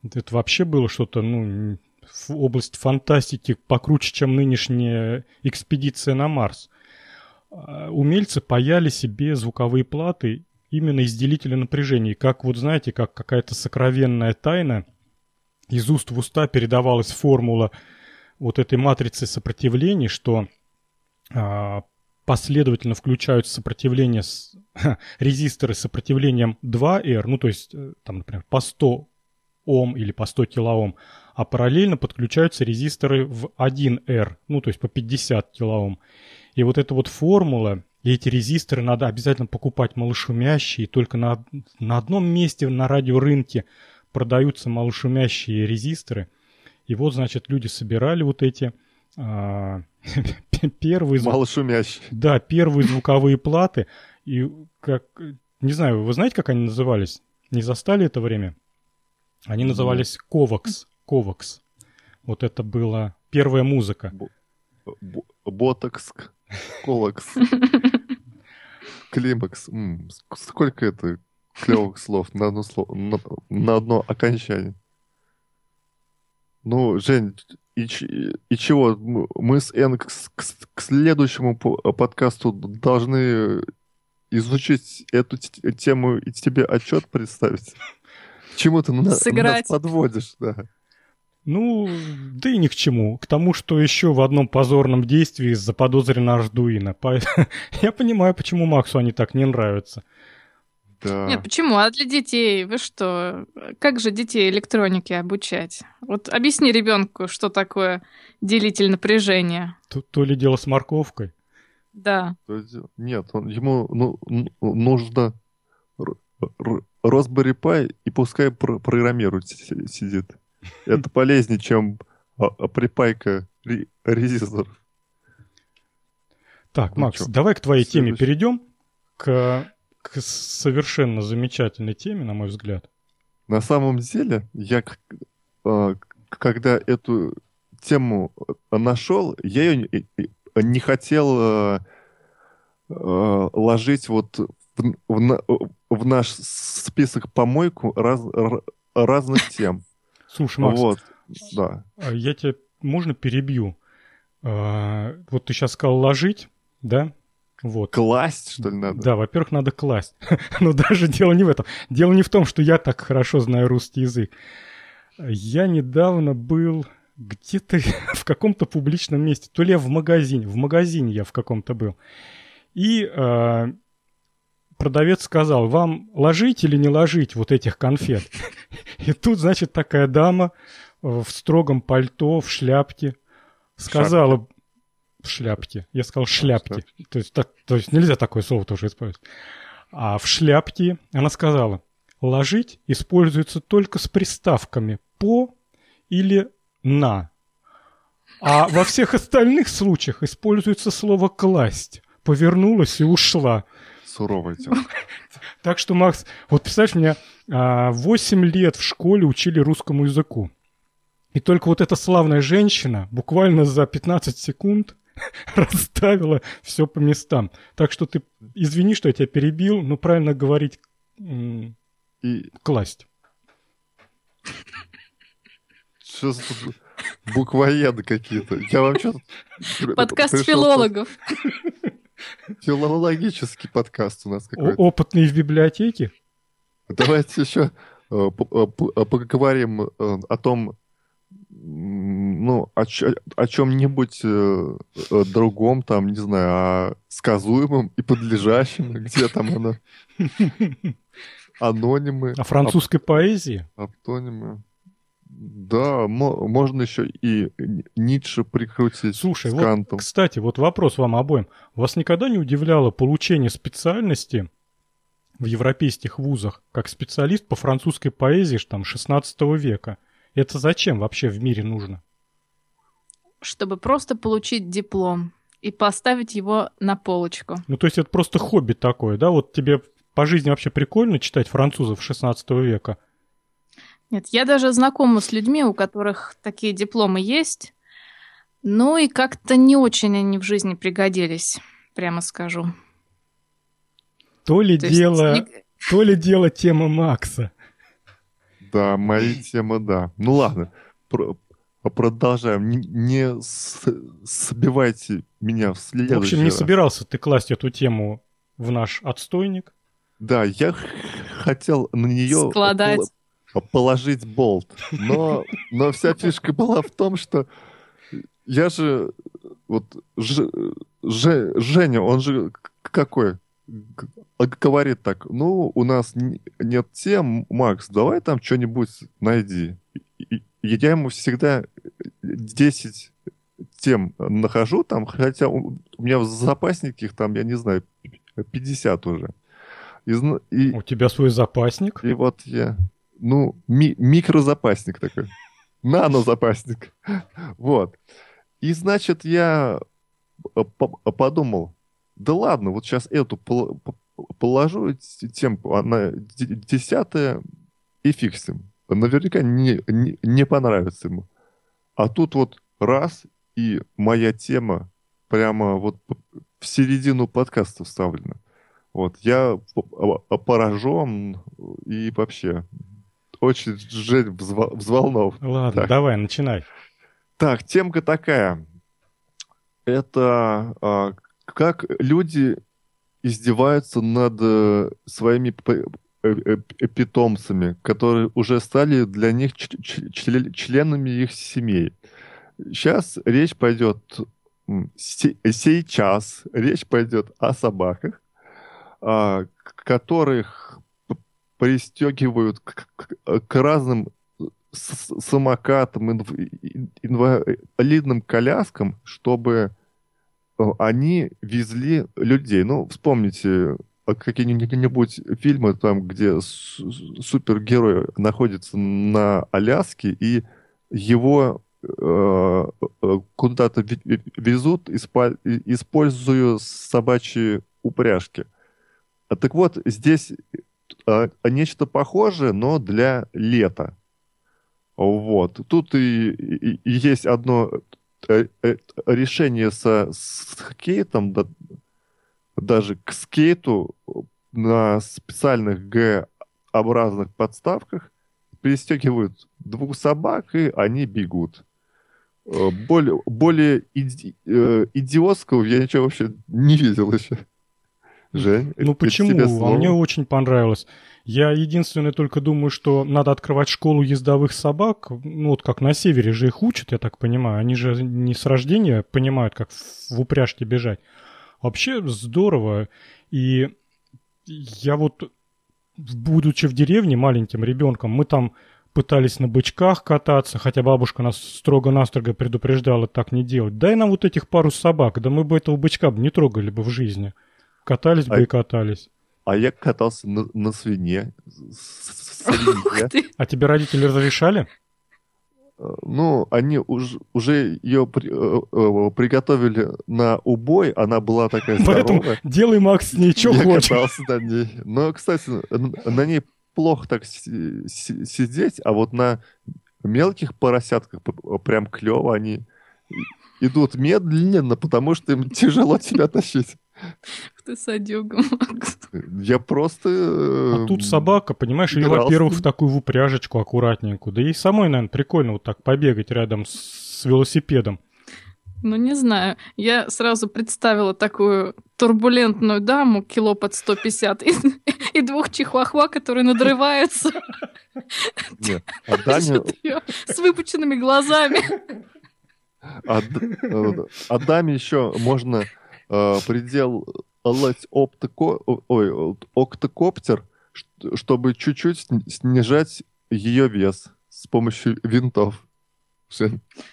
Speaker 1: это вообще было что-то, ну, в область фантастики покруче, чем нынешняя экспедиция на Марс. А, умельцы паяли себе звуковые платы именно из делителя напряжения. как вот знаете, как какая-то сокровенная тайна, из уст в уста передавалась формула вот этой матрицы сопротивлений, что а, последовательно включают сопротивление с, резисторы с сопротивлением 2R, ну то есть э, там, например, по 100 Ом или по 100 килоом, а параллельно подключаются резисторы в 1R, ну то есть по 50 килоом. И вот эта вот формула, и эти резисторы надо обязательно покупать малошумящие, только на, на одном месте на радиорынке продаются малошумящие резисторы. И вот, значит, люди собирали вот эти а, первые...
Speaker 2: Малошумящие.
Speaker 1: Да, первые звуковые платы. И как... Не знаю, вы знаете, как они назывались? Не застали это время? Они назывались Ковакс. Ковакс. Вот это была первая музыка.
Speaker 2: Ботокс, Колокс, Климакс. Сколько это клевых слов на одно, слово, на, на одно окончание? Ну, Жень, и, и чего? Мы с Эн к, к, к следующему подкасту должны изучить эту тему и тебе отчет представить. Чему ты на, Сыграть. нас подводишь, да.
Speaker 1: Ну, да и ни к чему. К тому, что еще в одном позорном действии заподозрена Ардуина. Я понимаю, почему Максу они так не нравятся.
Speaker 3: Да. Нет, почему? А для детей? Вы что? Как же детей электронике обучать? Вот объясни ребенку, что такое делитель напряжения.
Speaker 1: То, то ли дело с морковкой.
Speaker 3: Да.
Speaker 2: Нет, он, ему ну, нужно Raspberry Pi и пускай про программирует сидит. Это полезнее, чем а, а, припайка резисторов.
Speaker 1: Так, ну Макс, давай к твоей теме перейдем. К, к совершенно замечательной теме, на мой взгляд.
Speaker 2: На самом деле, я а, когда эту тему нашел, я ее не хотел ложить вот в, в, в наш список помойку раз, разных тем.
Speaker 1: Слушай, Макс,
Speaker 2: вот, да.
Speaker 1: А я тебе, можно перебью? А, вот ты сейчас сказал ложить, да? Вот.
Speaker 2: Класть, что ли, надо?
Speaker 1: Да, во-первых, надо класть. Но даже дело не в этом. Дело не в том, что я так хорошо знаю русский язык. Я недавно был где-то в каком-то публичном месте. То ли я в магазине. В магазине я в каком-то был. И э, продавец сказал, вам ложить или не ложить вот этих конфет? И тут, значит, такая дама в строгом пальто, в шляпке сказала... В шляпке. Я сказал шляпки. То есть, так, то есть нельзя такое слово тоже использовать. А в шляпке она сказала, ложить используется только с приставками по или на. А во всех остальных случаях используется слово класть. Повернулась и ушла
Speaker 2: суровая тема.
Speaker 1: Так что, Макс, вот представляешь, меня 8 лет в школе учили русскому языку. И только вот эта славная женщина буквально за 15 секунд расставила все по местам. Так что ты извини, что я тебя перебил, но правильно говорить и класть.
Speaker 2: Что за буквоеды какие-то? Я вам что
Speaker 3: Подкаст филологов.
Speaker 2: Филологический подкаст у нас какой-то.
Speaker 1: Опытный в библиотеке?
Speaker 2: Давайте еще э, э, э, поговорим о том, ну, о, о чем-нибудь другом, там, не знаю, о сказуемом и подлежащем, где там оно. Анонимы.
Speaker 1: О французской ап- поэзии?
Speaker 2: Аптонимы. Да, можно еще и Ницше прикрутить
Speaker 1: Слушай, с вот, кстати, вот вопрос вам обоим. Вас никогда не удивляло получение специальности в европейских вузах как специалист по французской поэзии там 16 века? Это зачем вообще в мире нужно?
Speaker 3: чтобы просто получить диплом и поставить его на полочку.
Speaker 1: Ну, то есть это просто хобби такое, да? Вот тебе по жизни вообще прикольно читать французов 16 века?
Speaker 3: Нет, я даже знакома с людьми, у которых такие дипломы есть, ну и как-то не очень они в жизни пригодились, прямо скажу.
Speaker 1: То ли то дело, есть... то ли дело тема Макса.
Speaker 2: Да, мои темы, да. Ну ладно, про продолжаем. Не, не сбивайте меня в следующий
Speaker 1: В общем, не раз. собирался ты класть эту тему в наш отстойник.
Speaker 2: Да, я хотел на нее
Speaker 3: Складать.
Speaker 2: Положить болт. Но, но вся фишка была в том, что я же... Вот Ж, Ж, Женя, он же какой? Говорит так, ну, у нас нет тем, Макс, давай там что-нибудь найди. И, я ему всегда 10 тем нахожу там, хотя у меня в запаснике их там, я не знаю, 50 уже.
Speaker 1: И, и, у тебя свой запасник?
Speaker 2: И вот я, ну, ми, микрозапасник такой, нанозапасник. Вот. И, значит, я подумал, да ладно, вот сейчас эту положу темку, она десятая, и ним наверняка не, не, не понравится ему. А тут вот раз, и моя тема прямо вот в середину подкаста вставлена. Вот, я поражен и вообще очень Жень взволнован.
Speaker 1: Ладно, так. давай, начинай.
Speaker 2: Так, темка такая. Это а, как люди издеваются над э, своими Э, э, питомцами, которые уже стали для них членами их семей. Сейчас речь пойдет сейчас речь пойдет о собаках, а, которых пристегивают к разным самокатам, инвалидным коляскам, чтобы э, они везли людей. Ну, вспомните а какие-нибудь фильмы, там, где супергерой находится на Аляске, и его э, э куда-то везут, используя собачьи упряжки. А так вот, здесь э, нечто похожее, но для лета. Вот. Тут и, и, и есть одно э, э, решение со скейтом, даже к скейту на специальных Г-образных подставках пристегивают двух собак, и они бегут. Э, более, более иди, э, идиотского я ничего вообще не видел еще.
Speaker 1: Жень, ну почему? А мне очень понравилось. Я единственное только думаю, что надо открывать школу ездовых собак. Ну вот как на севере же их учат, я так понимаю. Они же не с рождения понимают, как в упряжке бежать. Вообще здорово. И я вот, будучи в деревне маленьким ребенком, мы там пытались на бычках кататься, хотя бабушка нас строго-настрого предупреждала так не делать. Дай нам вот этих пару собак, да мы бы этого бычка бы не трогали бы в жизни. Катались бы а, и катались.
Speaker 2: А я катался на, на свине.
Speaker 1: А тебе родители разрешали?
Speaker 2: ну, они уж, уже ее при, э, э, приготовили на убой, она была такая здоровая. Поэтому
Speaker 1: делай, Макс, с ней что Я хочешь. катался
Speaker 2: на ней. Но, кстати, на ней плохо так сидеть, а вот на мелких поросятках прям клево они идут медленно, потому что им тяжело тебя тащить.
Speaker 3: Ты садюга, Макс.
Speaker 2: Я просто...
Speaker 1: А тут собака, понимаешь, ее, во-первых, в такую в упряжечку аккуратненькую. Да ей самой, наверное, прикольно вот так побегать рядом с велосипедом.
Speaker 3: Ну, не знаю. Я сразу представила такую турбулентную даму, кило под 150, и, и двух чихуахуа, которые надрываются.
Speaker 2: Нет, а Даня...
Speaker 3: С выпученными глазами.
Speaker 2: А, а даме еще можно э, предел оптоко... Ой, октокоптер, чтобы чуть-чуть снижать ее вес с помощью винтов.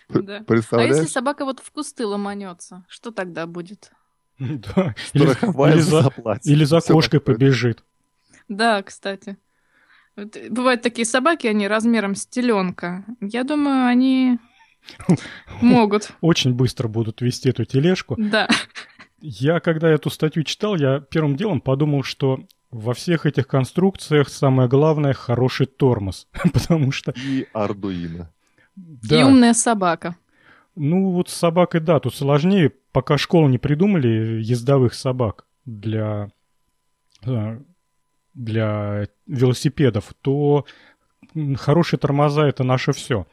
Speaker 3: Да. А если собака вот в кусты ломанется, что тогда будет?
Speaker 1: Да. Или, или, за, или за кошкой побежит.
Speaker 3: Да, кстати. Вот, бывают такие собаки, они размером с теленка. Я думаю, они Могут.
Speaker 1: Очень быстро будут вести эту тележку.
Speaker 3: Да.
Speaker 1: Я, когда эту статью читал, я первым делом подумал, что во всех этих конструкциях самое главное – хороший тормоз. Потому что...
Speaker 2: И Ардуино.
Speaker 3: Да. И умная собака.
Speaker 1: Ну, вот с собакой, да, тут сложнее. Пока школу не придумали ездовых собак для, э, для велосипедов, то хорошие тормоза – это наше все.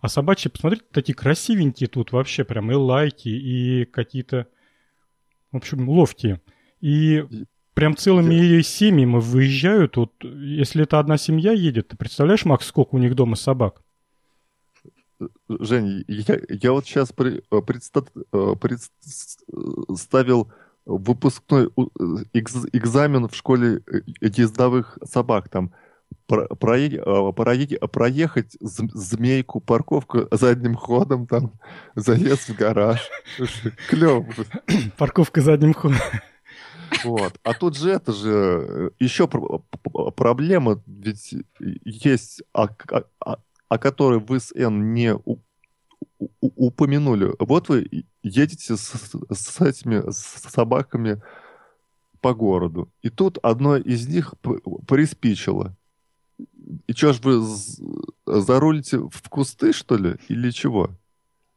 Speaker 1: А собачьи, посмотрите, такие красивенькие тут вообще, прям и лайки, и какие-то, в общем, ловкие. И прям целыми семьями выезжают. Вот, если это одна семья едет, ты представляешь, Макс, сколько у них дома собак?
Speaker 2: Жень, я, я вот сейчас при, э, предста, э, представил выпускной экзамен в школе э, ездовых собак. Там про, проедь, проедь, проехать змейку, парковку задним ходом, там, заезд в гараж. Клево.
Speaker 1: Парковка задним ходом.
Speaker 2: Вот. А тут же это же еще проблема, ведь есть, о, о, о которой вы с Н не у, у, упомянули. Вот вы едете с, с этими собаками по городу, и тут одно из них приспичило. И что ж вы зарулите в кусты, что ли, или чего?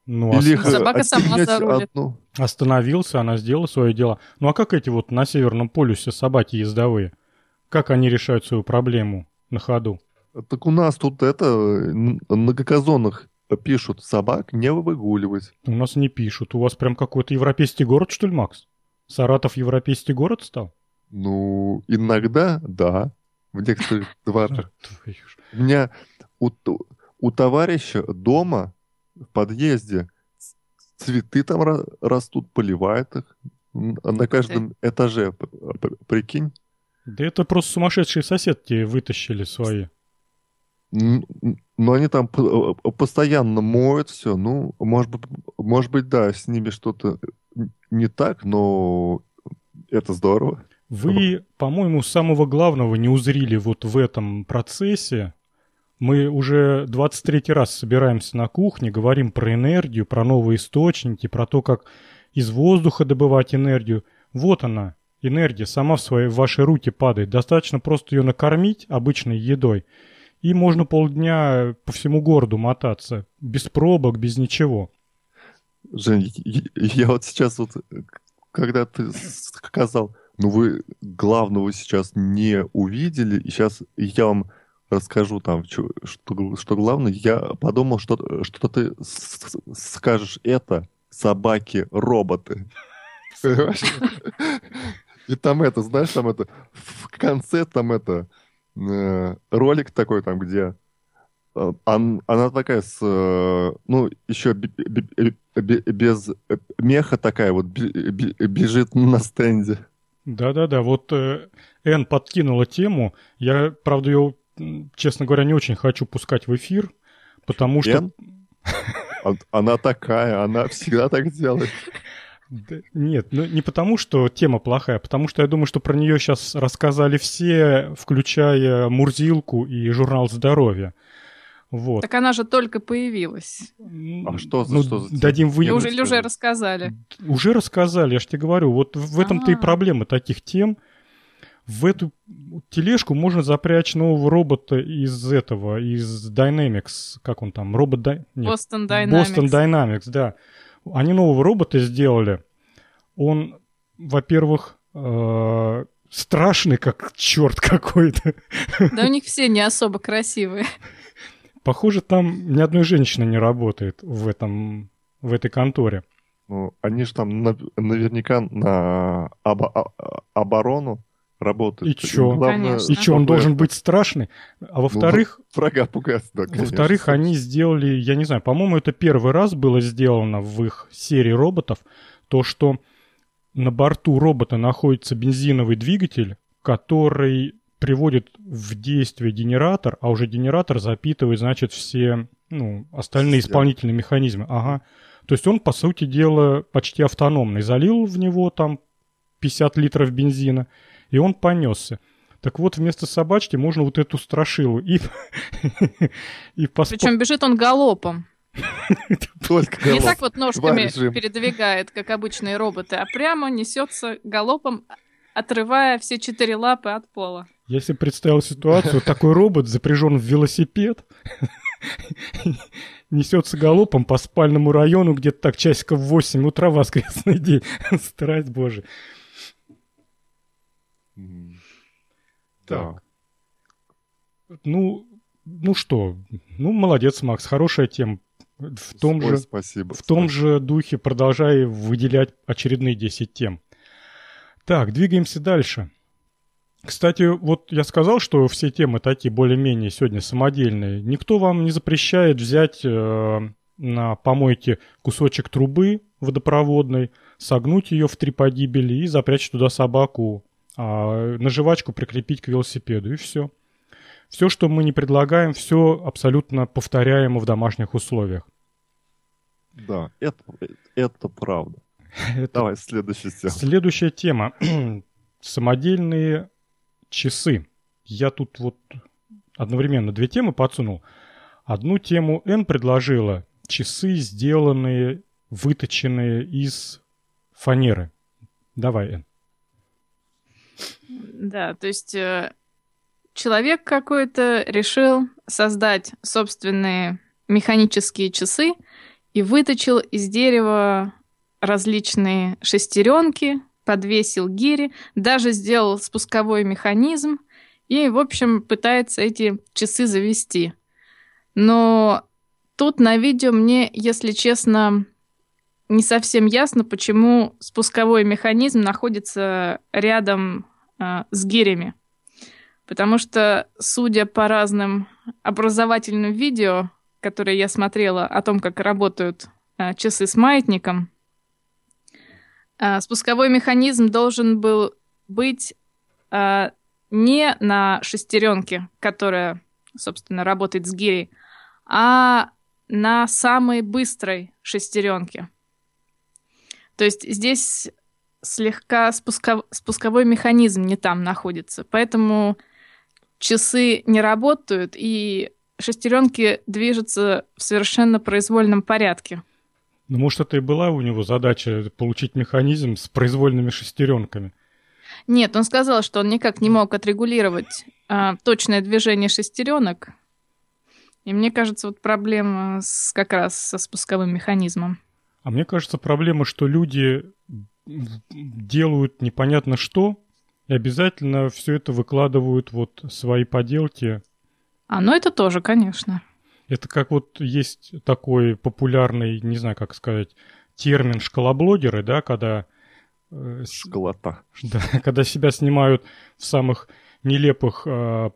Speaker 1: Ну,
Speaker 3: Или ост... собака сама зарулит.
Speaker 1: Одну. Остановился, она сделала свое дело. Ну а как эти вот на Северном полюсе собаки ездовые? Как они решают свою проблему на ходу?
Speaker 2: Так у нас тут это, на газонах пишут, собак не выгуливать.
Speaker 1: У нас не пишут. У вас прям какой-то европейский город, что ли, Макс? Саратов европейский город стал?
Speaker 2: Ну, иногда, да. В некоторых дворах. У меня у, у товарища дома в подъезде цветы там растут, поливает их. На каждом этаже, прикинь.
Speaker 1: Да это просто сумасшедшие соседки вытащили свои.
Speaker 2: Но они там постоянно моют все. Ну, может быть, может быть, да, с ними что-то не так, но это здорово.
Speaker 1: Вы, по-моему, самого главного не узрили вот в этом процессе, мы уже 23 раз собираемся на кухне, говорим про энергию, про новые источники, про то, как из воздуха добывать энергию. Вот она, энергия, сама в, свои, в ваши руки падает. Достаточно просто ее накормить обычной едой, и можно полдня по всему городу мотаться, без пробок, без ничего.
Speaker 2: Жень, я вот сейчас вот, когда ты сказал, ну вы главного сейчас не увидели, сейчас я вам расскажу там, что, что, главное, я подумал, что, что ты скажешь это собаки-роботы. И там это, знаешь, там это, в конце там это, э, ролик такой там, где э, она такая с, ну, еще без меха такая вот бежит на стенде.
Speaker 1: Да-да-да, вот Эн подкинула тему. Я, правда, ее честно говоря, не очень хочу пускать в эфир, потому что...
Speaker 2: Она такая, она всегда так делает.
Speaker 1: Нет, ну не потому, что тема плохая, а потому что я думаю, что про нее сейчас рассказали все, включая Мурзилку и журнал «Здоровье». Вот.
Speaker 3: Так она же только появилась.
Speaker 2: А что за, ну, что за
Speaker 1: дадим вы...
Speaker 3: Уже, уже рассказали.
Speaker 1: Уже рассказали, я же тебе говорю. Вот в этом-то и а. проблема таких тем – в эту тележку можно запрячь нового робота из этого, из Dynamics, как он там, робот... Дай...
Speaker 3: Boston Dynamics.
Speaker 1: Boston Dynamics, да. Они нового робота сделали. Он, во-первых, э, страшный, как черт какой-то.
Speaker 3: Да у них все не особо красивые.
Speaker 1: Похоже, там ни одной женщины не работает в этом, в этой конторе.
Speaker 2: Ну, они же там наверняка на обо- оборону работает.
Speaker 1: И чё? Главное, и чё, он должен быть страшный? А во-вторых...
Speaker 2: Ну, врага пугаться, да,
Speaker 1: Во-вторых, они сделали, я не знаю, по-моему, это первый раз было сделано в их серии роботов, то, что на борту робота находится бензиновый двигатель, который приводит в действие генератор, а уже генератор запитывает, значит, все ну, остальные исполнительные механизмы. Ага. То есть он, по сути дела, почти автономный. Залил в него там 50 литров бензина, и он понесся. Так вот, вместо собачки можно вот эту страшилу. И,
Speaker 3: и поспо... Причем бежит он галопом.
Speaker 2: Только
Speaker 3: Не так вот ножками передвигает, как обычные роботы, а прямо несется галопом, отрывая все четыре лапы от пола.
Speaker 1: Я себе представил ситуацию, такой робот запряжен в велосипед, несется галопом по спальному району где-то так часиков в 8 утра воскресный день. Страсть Божия. Так. Ну, ну что, ну молодец, Макс, хорошая тема. В том, Ой, же,
Speaker 2: спасибо,
Speaker 1: в том же духе продолжай выделять очередные 10 тем. Так, двигаемся дальше. Кстати, вот я сказал, что все темы такие более-менее сегодня самодельные. Никто вам не запрещает взять э, на помойке кусочек трубы водопроводной, согнуть ее в три погибели и запрячь туда собаку, а на жвачку прикрепить к велосипеду, и все. Все, что мы не предлагаем, все абсолютно повторяемо в домашних условиях.
Speaker 2: Да, это, это правда. Это... Давай, следующая тема.
Speaker 1: Следующая тема. Самодельные часы. Я тут вот одновременно две темы подсунул. Одну тему Н предложила. Часы, сделанные, выточенные из фанеры. Давай, Н.
Speaker 3: Да, то есть э, человек какой-то решил создать собственные механические часы и выточил из дерева различные шестеренки, подвесил гири, даже сделал спусковой механизм и, в общем, пытается эти часы завести. Но тут на видео мне, если честно, не совсем ясно, почему спусковой механизм находится рядом э, с гирями. Потому что, судя по разным образовательным видео, которые я смотрела о том, как работают э, часы с маятником, спусковой механизм должен был быть э, не на шестеренке, которая, собственно, работает с гирей, а на самой быстрой шестеренке. То есть здесь слегка спусков... спусковой механизм не там находится. Поэтому часы не работают, и шестеренки движутся в совершенно произвольном порядке.
Speaker 1: Ну, может, это и была у него задача получить механизм с произвольными шестеренками.
Speaker 3: Нет, он сказал, что он никак не мог отрегулировать а, точное движение шестеренок. И мне кажется, вот проблема с, как раз со спусковым механизмом.
Speaker 1: А мне кажется, проблема, что люди делают непонятно что, и обязательно все это выкладывают вот свои поделки.
Speaker 3: А, ну это тоже, конечно.
Speaker 1: Это как вот есть такой популярный, не знаю, как сказать, термин школоблогеры, да, когда...
Speaker 2: Э, Школота.
Speaker 1: Да, когда себя снимают в самых нелепых э,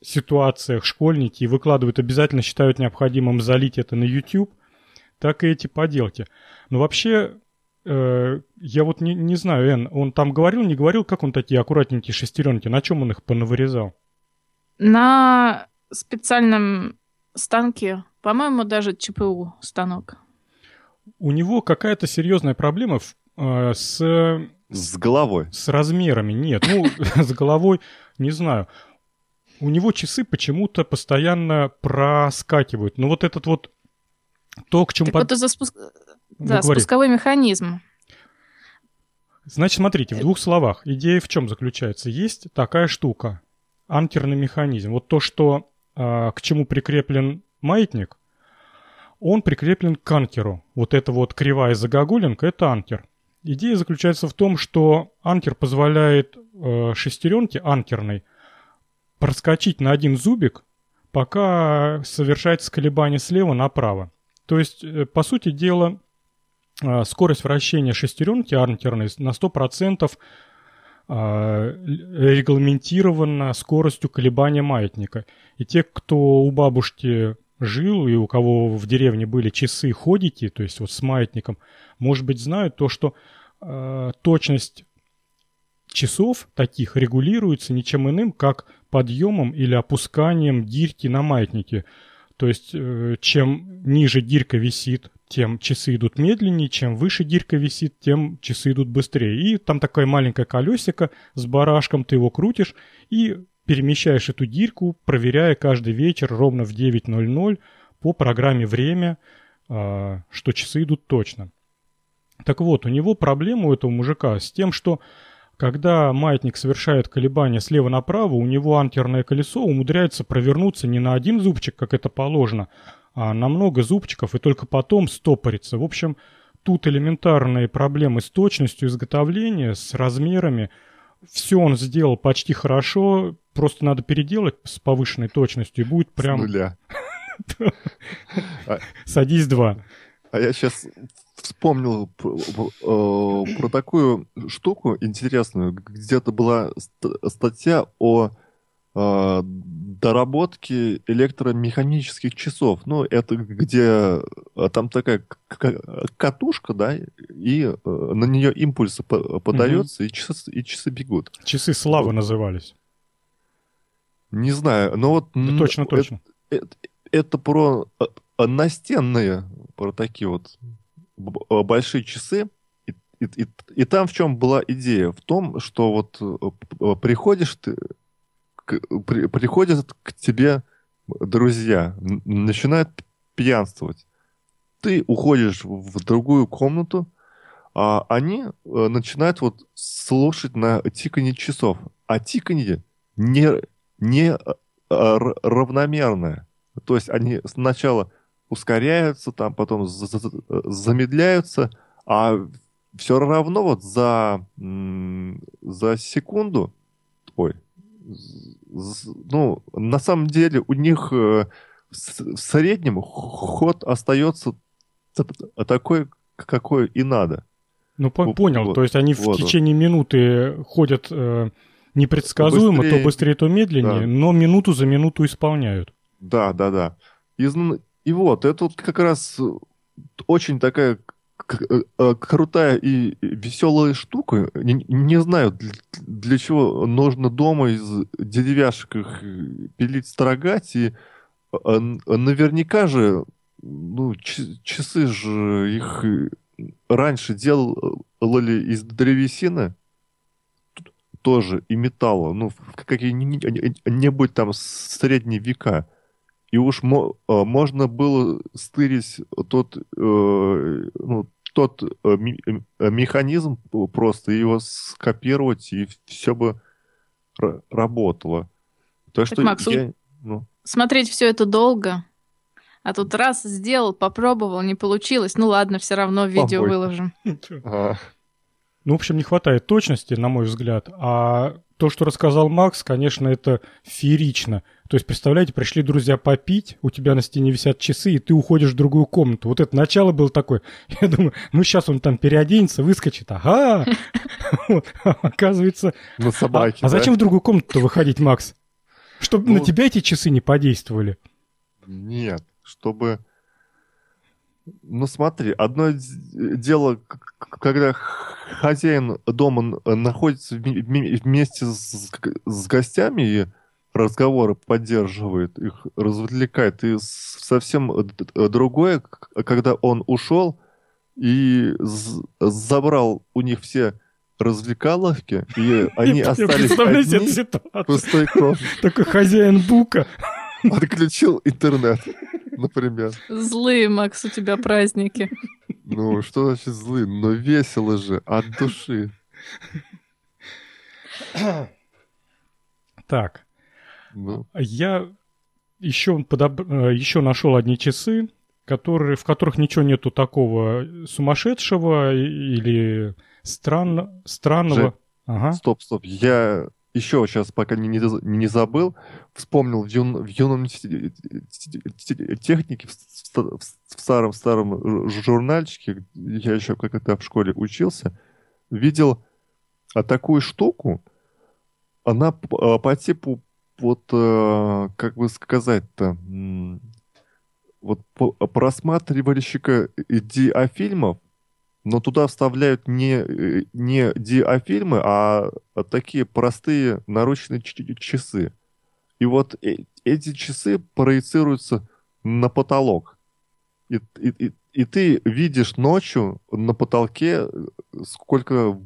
Speaker 1: ситуациях школьники и выкладывают, обязательно считают необходимым залить это на YouTube, так и эти поделки. Но вообще Э, я вот не, не знаю, Эн, он там говорил, не говорил, как он такие аккуратненькие шестеренки, на чем он их понавырезал?
Speaker 3: На специальном станке, по-моему, даже ЧПУ станок.
Speaker 1: У него какая-то серьезная проблема в, э, с...
Speaker 2: С головой.
Speaker 1: С размерами, нет. Ну, с головой, не знаю. У него часы почему-то постоянно проскакивают. Ну, вот этот вот то, к чему...
Speaker 3: Так под... вот из-за спуск... Ну, да, говори. спусковой механизм.
Speaker 1: Значит, смотрите, в двух словах. Идея в чем заключается? Есть такая штука, анкерный механизм. Вот то, что э, к чему прикреплен маятник, он прикреплен к анкеру. Вот эта вот кривая загогулинка – это анкер. Идея заключается в том, что анкер позволяет э, шестеренке анкерной проскочить на один зубик, пока совершается колебание слева направо. То есть, э, по сути дела, а, скорость вращения шестеренки арнкерной на 100% а, регламентирована скоростью колебания маятника. И те, кто у бабушки жил и у кого в деревне были часы ходики, то есть вот с маятником, может быть, знают то, что э, точность часов таких регулируется ничем иным, как подъемом или опусканием гирьки на маятнике. То есть, э, чем ниже гирька висит, тем часы идут медленнее, чем выше гирька висит, тем часы идут быстрее. И там такое маленькое колесико с барашком, ты его крутишь и перемещаешь эту гирьку, проверяя каждый вечер ровно в 9.00 по программе «Время», э, что часы идут точно. Так вот, у него проблема у этого мужика с тем, что когда маятник совершает колебания слева направо, у него антерное колесо умудряется провернуться не на один зубчик, как это положено, а на много зубчиков и только потом стопорится. В общем, тут элементарные проблемы с точностью изготовления, с размерами. Все он сделал почти хорошо, просто надо переделать с повышенной точностью, и будет прям...
Speaker 2: С нуля.
Speaker 1: Садись два.
Speaker 2: А я сейчас вспомнил про, э, про такую штуку интересную. Где-то была статья о э, доработке электромеханических часов. Ну, это где э, там такая катушка, да, и на нее импульсы подается, угу. и, часы, и часы бегут.
Speaker 1: Часы славы вот. назывались.
Speaker 2: Не знаю, но вот...
Speaker 1: Да, точно, точно.
Speaker 2: Это, это, это про настенные, про такие вот Э, большие часы, и, и, и, и там в чем была идея? В том, что вот э, приходишь ты, при, приходят к тебе друзья, начинают пьянствовать. Ты уходишь в другую комнату, а они э, начинают вот слушать на тиканье часов. А тиканье не, не равномерное. То есть они сначала ускоряются, там потом замедляются, а все равно вот за, за секунду, ой, ну, на самом деле у них э, в среднем ход остается такой, какой и надо.
Speaker 1: Ну, по понял. Вот, То есть они вот, в течение вот. минуты ходят э, непредсказуемо, быстрее, то быстрее, то медленнее, да. но минуту за минуту исполняют.
Speaker 2: Да, да, да. Из, и вот, это вот как раз очень такая крутая и веселая штука. Не, не знаю, для, для чего нужно дома из деревяшек их пилить, строгать. И а, наверняка же, ну, часы же их раньше делали из древесины тоже и металла, ну, в какие-нибудь там средние века. И уж мо, э, можно было стырить тот, э, ну, тот э, механизм просто, его скопировать, и все бы работало.
Speaker 3: То, так, что Макс, я, ну... смотреть все это долго. А тут раз сделал, попробовал, не получилось. Ну ладно, все равно видео Помой. выложим.
Speaker 1: Ну, в общем, не хватает точности, на мой взгляд. А то, что рассказал Макс, конечно, это феерично. То есть, представляете, пришли друзья попить, у тебя на стене висят часы, и ты уходишь в другую комнату. Вот это начало было такое. Я думаю, ну сейчас он там переоденется, выскочит. Ага! Оказывается...
Speaker 2: На собаке.
Speaker 1: А зачем в другую комнату выходить, Макс? Чтобы на ну, тебя эти часы не подействовали.
Speaker 2: Нет, чтобы... Ну смотри, одно дело, когда хозяин дома находится вместе с, с гостями и разговоры поддерживает, их развлекает. И совсем другое, когда он ушел и забрал у них все развлекаловки, и они остались одни пустой
Speaker 1: Такой хозяин бука.
Speaker 2: Отключил интернет, например.
Speaker 3: Злые, Макс, у тебя праздники.
Speaker 2: Ну, что значит злые? Но весело же, от души.
Speaker 1: Так, ну. Я еще, подоб... Э, еще нашел одни часы, которые, в которых ничего нету такого сумасшедшего или странно, странного. Жень,
Speaker 2: ага. Стоп, стоп. Я еще сейчас, пока не, не, не забыл, вспомнил в, юн, в юном технике, в, в, старом-старом журнальчике, я еще когда в школе учился, видел а такую штуку, она по, по типу вот, э, как бы сказать-то, вот просматривальщика диафильмов, но туда вставляют не, э, не диафильмы, а, а такие простые наручные часы. И вот э, эти часы проецируются на потолок. И, и, и, и ты видишь ночью на потолке сколько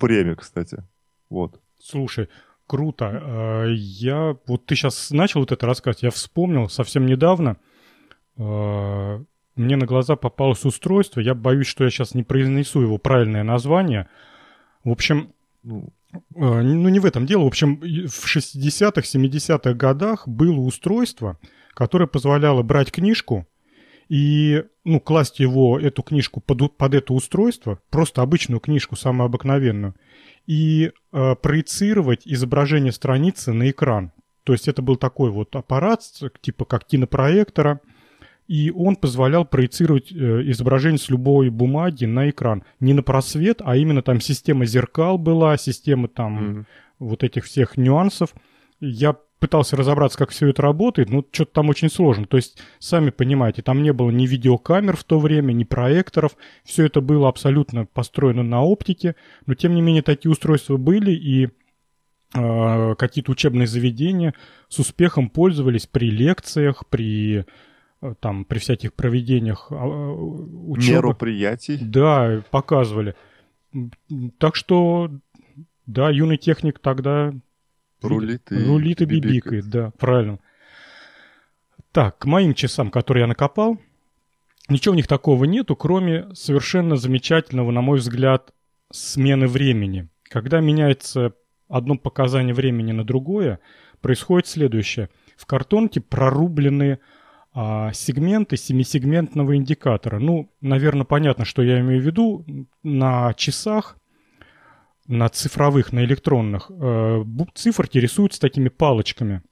Speaker 2: время, кстати. Вот.
Speaker 1: Слушай, Круто. А, я, вот ты сейчас начал вот это рассказывать, я вспомнил совсем недавно, а, мне на глаза попалось устройство. Я боюсь, что я сейчас не произнесу его правильное название. В общем, э, ну не в этом дело. В общем, в 60-х, 70-х годах было устройство, которое позволяло брать книжку и ну, класть его, эту книжку под, под это устройство, просто обычную книжку, самую обыкновенную, и э, проецировать изображение страницы на экран. То есть это был такой вот аппарат, типа как кинопроектора, и он позволял проецировать э, изображение с любой бумаги на экран. Не на просвет, а именно там система зеркал была, система там mm-hmm. вот этих всех нюансов. Я пытался разобраться, как все это работает, но что-то там очень сложно. То есть, сами понимаете, там не было ни видеокамер в то время, ни проекторов. Все это было абсолютно построено на оптике. Но, тем не менее, такие устройства были, и э, какие-то учебные заведения с успехом пользовались при лекциях, при там при всяких проведениях а,
Speaker 2: учебы. Мероприятий.
Speaker 1: Да, показывали. Так что, да, юный техник тогда
Speaker 2: Рулит и,
Speaker 1: Рулит и бибикает, да, правильно. Так, к моим часам, которые я накопал, ничего в них такого нету, кроме совершенно замечательного, на мой взгляд, смены времени. Когда меняется одно показание времени на другое, происходит следующее. В картонке прорублены а, сегменты семисегментного индикатора. Ну, наверное, понятно, что я имею в виду. На часах на цифровых, на электронных, э, циферки рисуются такими палочками.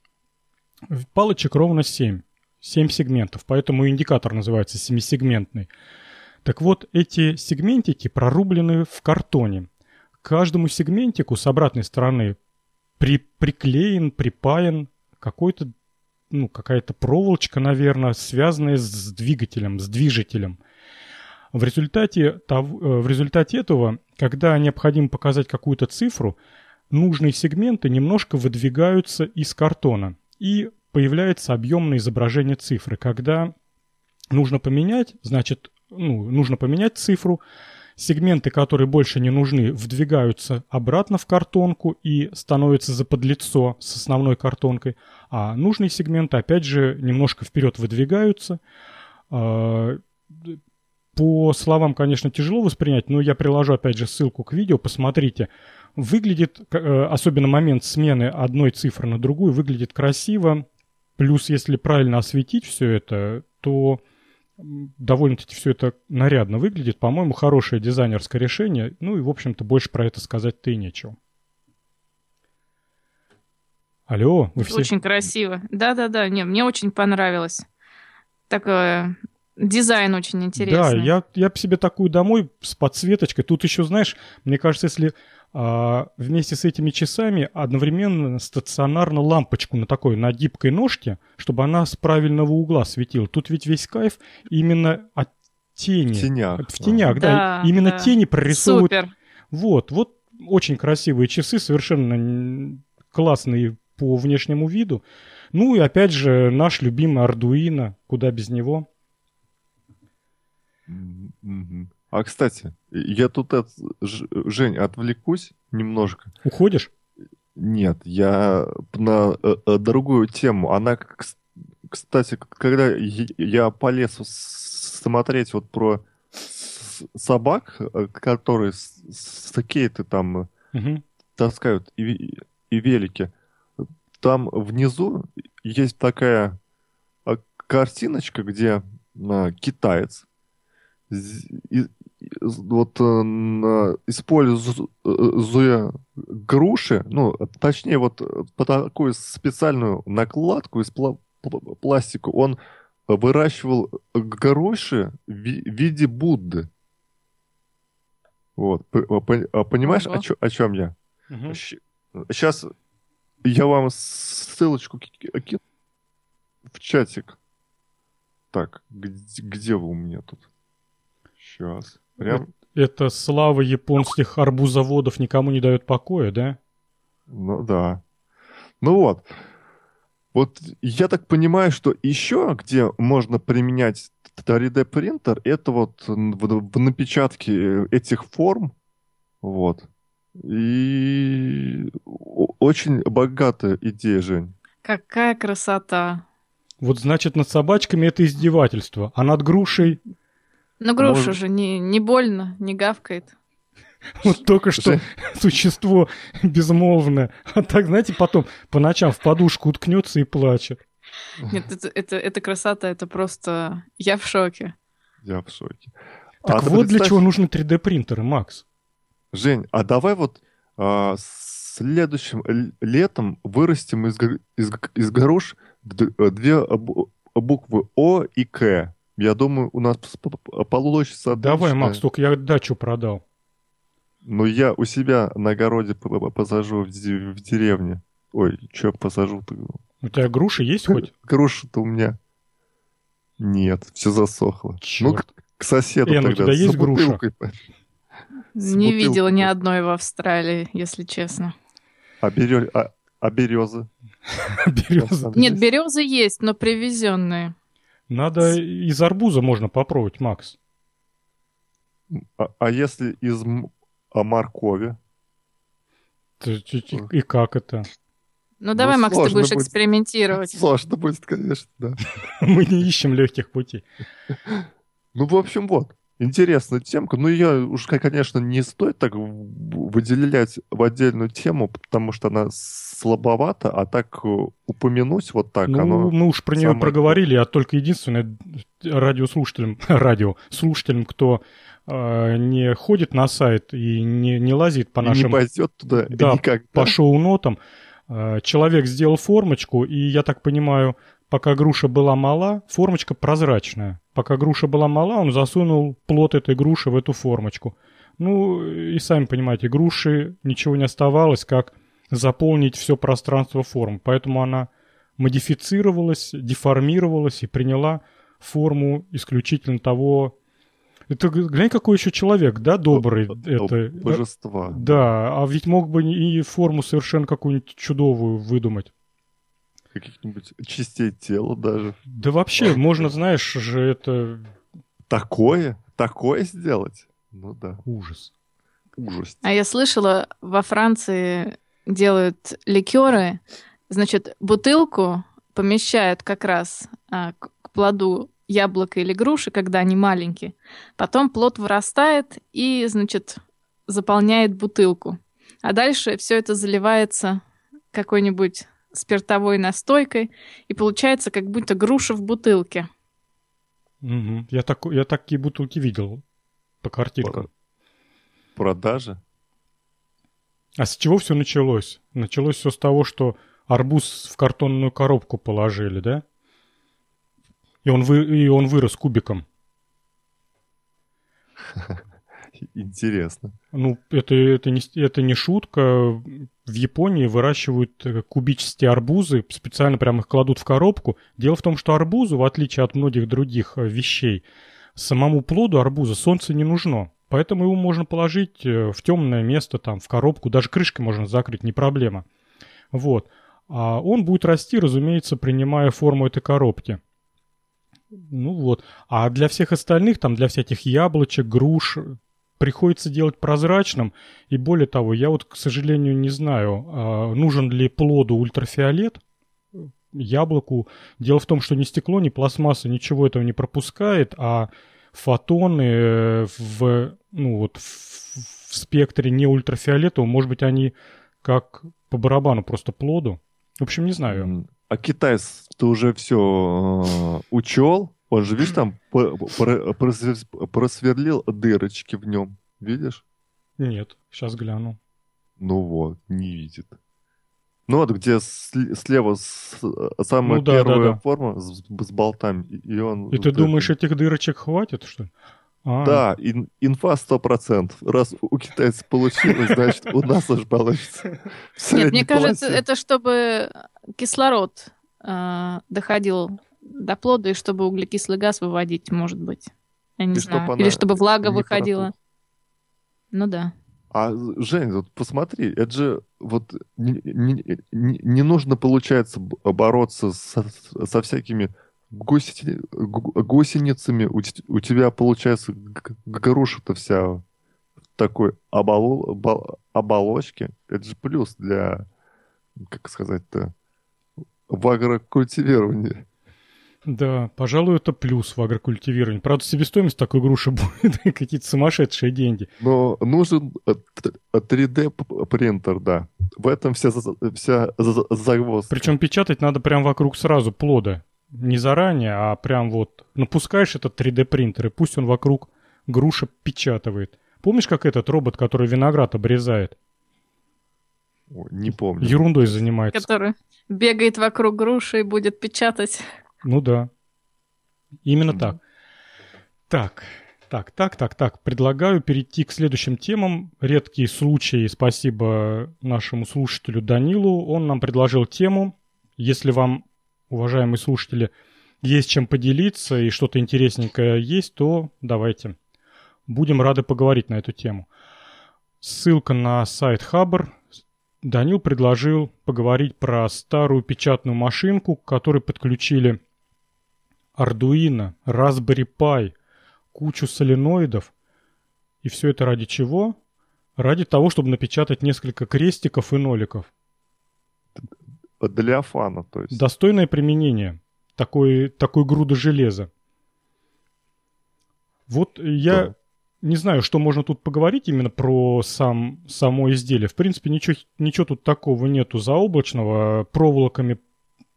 Speaker 1: Палочек ровно 7. 7 сегментов, поэтому индикатор называется семисегментный. Так вот, эти сегментики прорублены в картоне. К каждому сегментику с обратной стороны при, приклеен, припаян какой-то, ну, какая-то проволочка, наверное, связанная с двигателем, с движителем – в результате, э, в результате этого, когда необходимо показать какую-то цифру, нужные сегменты немножко выдвигаются из картона, и появляется объемное изображение цифры. Когда нужно поменять, значит, ну, нужно поменять цифру, сегменты, которые больше не нужны, вдвигаются обратно в картонку и становятся за подлицо с основной картонкой, а нужные сегменты, опять же, немножко вперед выдвигаются, а, по словам, конечно, тяжело воспринять, но я приложу опять же ссылку к видео, посмотрите. Выглядит, э, особенно момент смены одной цифры на другую, выглядит красиво. Плюс, если правильно осветить все это, то довольно-таки все это нарядно выглядит. По-моему, хорошее дизайнерское решение. Ну и, в общем-то, больше про это сказать-то и нечего. Алло,
Speaker 3: вы все... Очень красиво. Да-да-да, не, мне очень понравилось. Такое Дизайн очень интересный.
Speaker 1: Да, я, я бы себе такую домой с подсветочкой. Тут еще, знаешь, мне кажется, если вместе с этими часами одновременно стационарно лампочку на такой, на гибкой ножке, чтобы она с правильного угла светила. Тут ведь весь кайф именно от тени.
Speaker 2: В тенях.
Speaker 1: В тенях, да. да именно да. тени прорисовывают. Супер. Вот, вот очень красивые часы, совершенно классные по внешнему виду. Ну и опять же наш любимый Ардуино, куда без него.
Speaker 2: А, кстати, я тут, от... Жень, отвлекусь немножко.
Speaker 1: Уходишь?
Speaker 2: Нет, я на э, э, другую тему. Она, кстати, когда я полез смотреть вот про собак, э, которые с кейты там угу. таскают и, и велики, там внизу есть такая картиночка, где китаец вот э, используя груши, ну, точнее, вот по такую специальную накладку из пластика, он выращивал груши в виде Будды. Вот. Понимаешь, о, чё, о чем я? Угу. Сейчас я вам ссылочку кину в чатик. Так, где, где вы у меня тут? Сейчас.
Speaker 1: Прям... Это слава японских арбузоводов никому не дает покоя, да?
Speaker 2: Ну да. Ну вот. Вот я так понимаю, что еще где можно применять 3D принтер, это вот в, в напечатке этих форм. Вот. И очень богатая идея, Жень.
Speaker 3: Какая красота.
Speaker 1: Вот значит, над собачками это издевательство, а над грушей...
Speaker 3: Ну, груша Может... же не, не больно, не гавкает.
Speaker 1: Вот только что существо безмолвное. А так, знаете, потом по ночам в подушку уткнется и плачет.
Speaker 3: Нет, это, это, это красота, это просто... Я в шоке.
Speaker 2: Я в шоке.
Speaker 1: Так а вот представь... для чего нужны 3D-принтеры, Макс.
Speaker 2: Жень, а давай вот а, следующим летом вырастим из, из, из горош две буквы О и К. Я думаю, у нас получится...
Speaker 1: Давай, Макс, только я дачу продал.
Speaker 2: Ну, я у себя на огороде посажу в, в деревне. Ой, что посажу-то?
Speaker 1: У тебя груши есть хоть?
Speaker 2: Груши-то у меня нет, все засохло. Черт. Ну, к, к соседу
Speaker 1: Эн, тогда. у тебя есть груша?
Speaker 3: Не видела ни одной в Австралии, если честно.
Speaker 2: А, берё... а, а березы?
Speaker 3: березы? Нет, березы есть, но привезенные.
Speaker 1: Надо из арбуза можно попробовать, Макс.
Speaker 2: А, а если из а моркови?
Speaker 1: И как это?
Speaker 3: Ну давай, ну, Макс, ты будешь будет. экспериментировать.
Speaker 2: Сложно будет, конечно, да.
Speaker 1: Мы не ищем легких путей.
Speaker 2: Ну, в общем, вот. Интересная темка. Ну, ее уж, конечно, не стоит так выделять в отдельную тему, потому что она слабовата, а так э, упомянуть вот так,
Speaker 1: ну, оно... Мы уж про нее самое... проговорили, а только единственное радиослушателям, радиослушателям, кто э, не ходит на сайт и не, не лазит по нашим... И
Speaker 2: не пойдет туда
Speaker 1: да, никогда. по шоу-нотам, э, человек сделал формочку, и, я так понимаю, пока груша была мала, формочка прозрачная. Пока груша была мала, он засунул плод этой груши в эту формочку. Ну, и сами понимаете, груши ничего не оставалось, как заполнить все пространство форм. Поэтому она модифицировалась, деформировалась и приняла форму исключительно того... Это, глянь, какой еще человек, да, добрый. это,
Speaker 2: божества.
Speaker 1: Да, а ведь мог бы и форму совершенно какую-нибудь чудовую выдумать
Speaker 2: каких-нибудь частей тела даже.
Speaker 1: Да вообще, можно, знаешь, же это...
Speaker 2: Такое? Такое сделать? Ну да.
Speaker 1: Ужас.
Speaker 2: Ужас.
Speaker 3: А я слышала, во Франции делают ликеры, значит, бутылку помещают как раз а, к плоду яблока или груши, когда они маленькие. Потом плод вырастает и, значит, заполняет бутылку. А дальше все это заливается какой-нибудь спиртовой настойкой, и получается как будто груша в бутылке.
Speaker 1: Угу. Я, так, я такие бутылки видел по картинкам.
Speaker 2: Продажи?
Speaker 1: А с чего все началось? Началось все с того, что арбуз в картонную коробку положили, да? И он, вы, и он вырос кубиком.
Speaker 2: Интересно.
Speaker 1: Ну, это, это, не, это не шутка. В Японии выращивают э, кубические арбузы, специально прямо их кладут в коробку. Дело в том, что арбузу, в отличие от многих других э, вещей, самому плоду арбуза солнце не нужно. Поэтому его можно положить э, в темное место, там, в коробку, даже крышкой можно закрыть, не проблема. Вот. А он будет расти, разумеется, принимая форму этой коробки. Ну вот. А для всех остальных, там, для всяких яблочек, груш, приходится делать прозрачным. И более того, я вот, к сожалению, не знаю, а, нужен ли плоду ультрафиолет, яблоку. Дело в том, что ни стекло, ни пластмасса ничего этого не пропускает, а фотоны э, в, ну вот, в, в спектре не ультрафиолетового, может быть, они как по барабану просто плоду. В общем, не знаю.
Speaker 2: А Китай, ты уже все э, учел? Он же, видишь, там просверлил дырочки в нем. Видишь?
Speaker 1: Нет, сейчас гляну.
Speaker 2: Ну вот, не видит. Ну вот, где слева самая ну, да, первая да, да. форма с, с болтами, и он...
Speaker 1: И ты думаешь, этих дырочек хватит, что ли?
Speaker 2: А. Да, ин, инфа сто процентов. Раз у китайцев получилось, значит, у нас уже получится.
Speaker 3: Нет, мне кажется, это чтобы кислород э, доходил до плода, и чтобы углекислый газ выводить, может быть. Я не и знаю. Или чтобы влага выходила. Ну да.
Speaker 2: А, Жень, вот посмотри, это же вот не, не, не, не нужно, получается, бороться со, со всякими гусени, гусеницами. У, у тебя, получается, груша-то вся в такой оболо, оболочке. Это же плюс для, как сказать-то, в агрокультивировании.
Speaker 1: Да, пожалуй, это плюс в агрокультивировании. Правда, себестоимость такой груши будет какие-то сумасшедшие деньги.
Speaker 2: Но нужен 3D-принтер, да. В этом вся, вся загвоздка.
Speaker 1: Причем печатать надо прям вокруг сразу плода. Не заранее, а прям вот напускаешь этот 3D-принтер, и пусть он вокруг груша печатывает. Помнишь, как этот робот, который виноград обрезает?
Speaker 2: Не помню.
Speaker 1: Ерундой занимается.
Speaker 3: Который бегает вокруг груши и будет печатать.
Speaker 1: Ну да. Именно mm-hmm. так. Так, так, так, так, так. Предлагаю перейти к следующим темам. Редкий случай. Спасибо нашему слушателю Данилу. Он нам предложил тему. Если вам, уважаемые слушатели, есть чем поделиться и что-то интересненькое есть, то давайте. Будем рады поговорить на эту тему. Ссылка на сайт Хабр. Данил предложил поговорить про старую печатную машинку, к которой подключили Arduino, Raspberry Pi, кучу соленоидов. И все это ради чего? Ради того, чтобы напечатать несколько крестиков и ноликов.
Speaker 2: Для фана, то есть.
Speaker 1: Достойное применение такой, такой груды железа. Вот я да. не знаю, что можно тут поговорить именно про сам, само изделие. В принципе, ничего, ничего тут такого нету заоблачного. Проволоками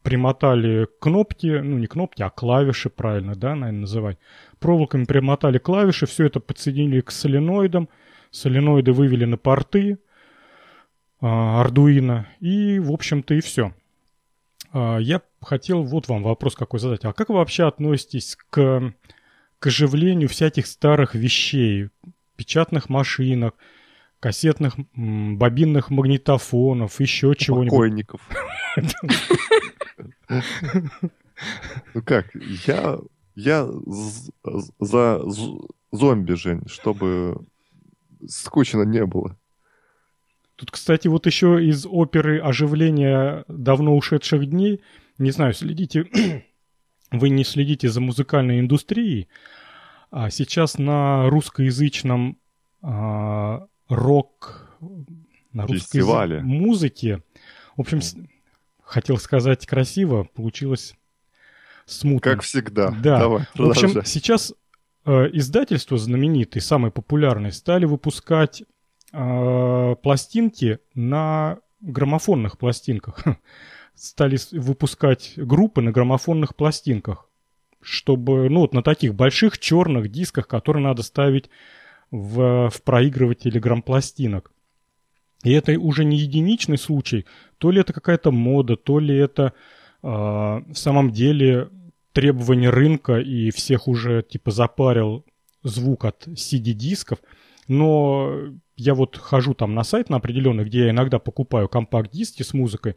Speaker 1: примотали кнопки, ну не кнопки, а клавиши, правильно, да, наверное, называть. Проволоками примотали клавиши, все это подсоединили к соленоидам, соленоиды вывели на порты а, Arduino, и, в общем-то, и все. А, я хотел вот вам вопрос какой задать. А как вы вообще относитесь к, к оживлению всяких старых вещей, печатных машинок, кассетных, бобинных магнитофонов, еще чего-нибудь?
Speaker 2: Покойников. Ну как, я, я за зомби, Жень, чтобы скучно не было.
Speaker 1: Тут, кстати, вот еще из оперы оживления давно ушедших дней, не знаю, следите, вы не следите за музыкальной индустрией, а сейчас на русскоязычном а, рок, на русской музыке, в общем, хотел сказать красиво, получилось смутно.
Speaker 2: Как всегда.
Speaker 1: Да. Давай, в общем, сейчас э, издательства знаменитые, самые популярные, стали выпускать э, пластинки на граммофонных пластинках. стали выпускать группы на граммофонных пластинках, чтобы, ну вот на таких больших черных дисках, которые надо ставить в, в проигрывателе грампластинок. И это уже не единичный случай, то ли это какая-то мода, то ли это э, в самом деле требование рынка и всех уже типа запарил звук от CD-дисков. Но я вот хожу там на сайт на определенный, где я иногда покупаю компакт-диски с музыкой.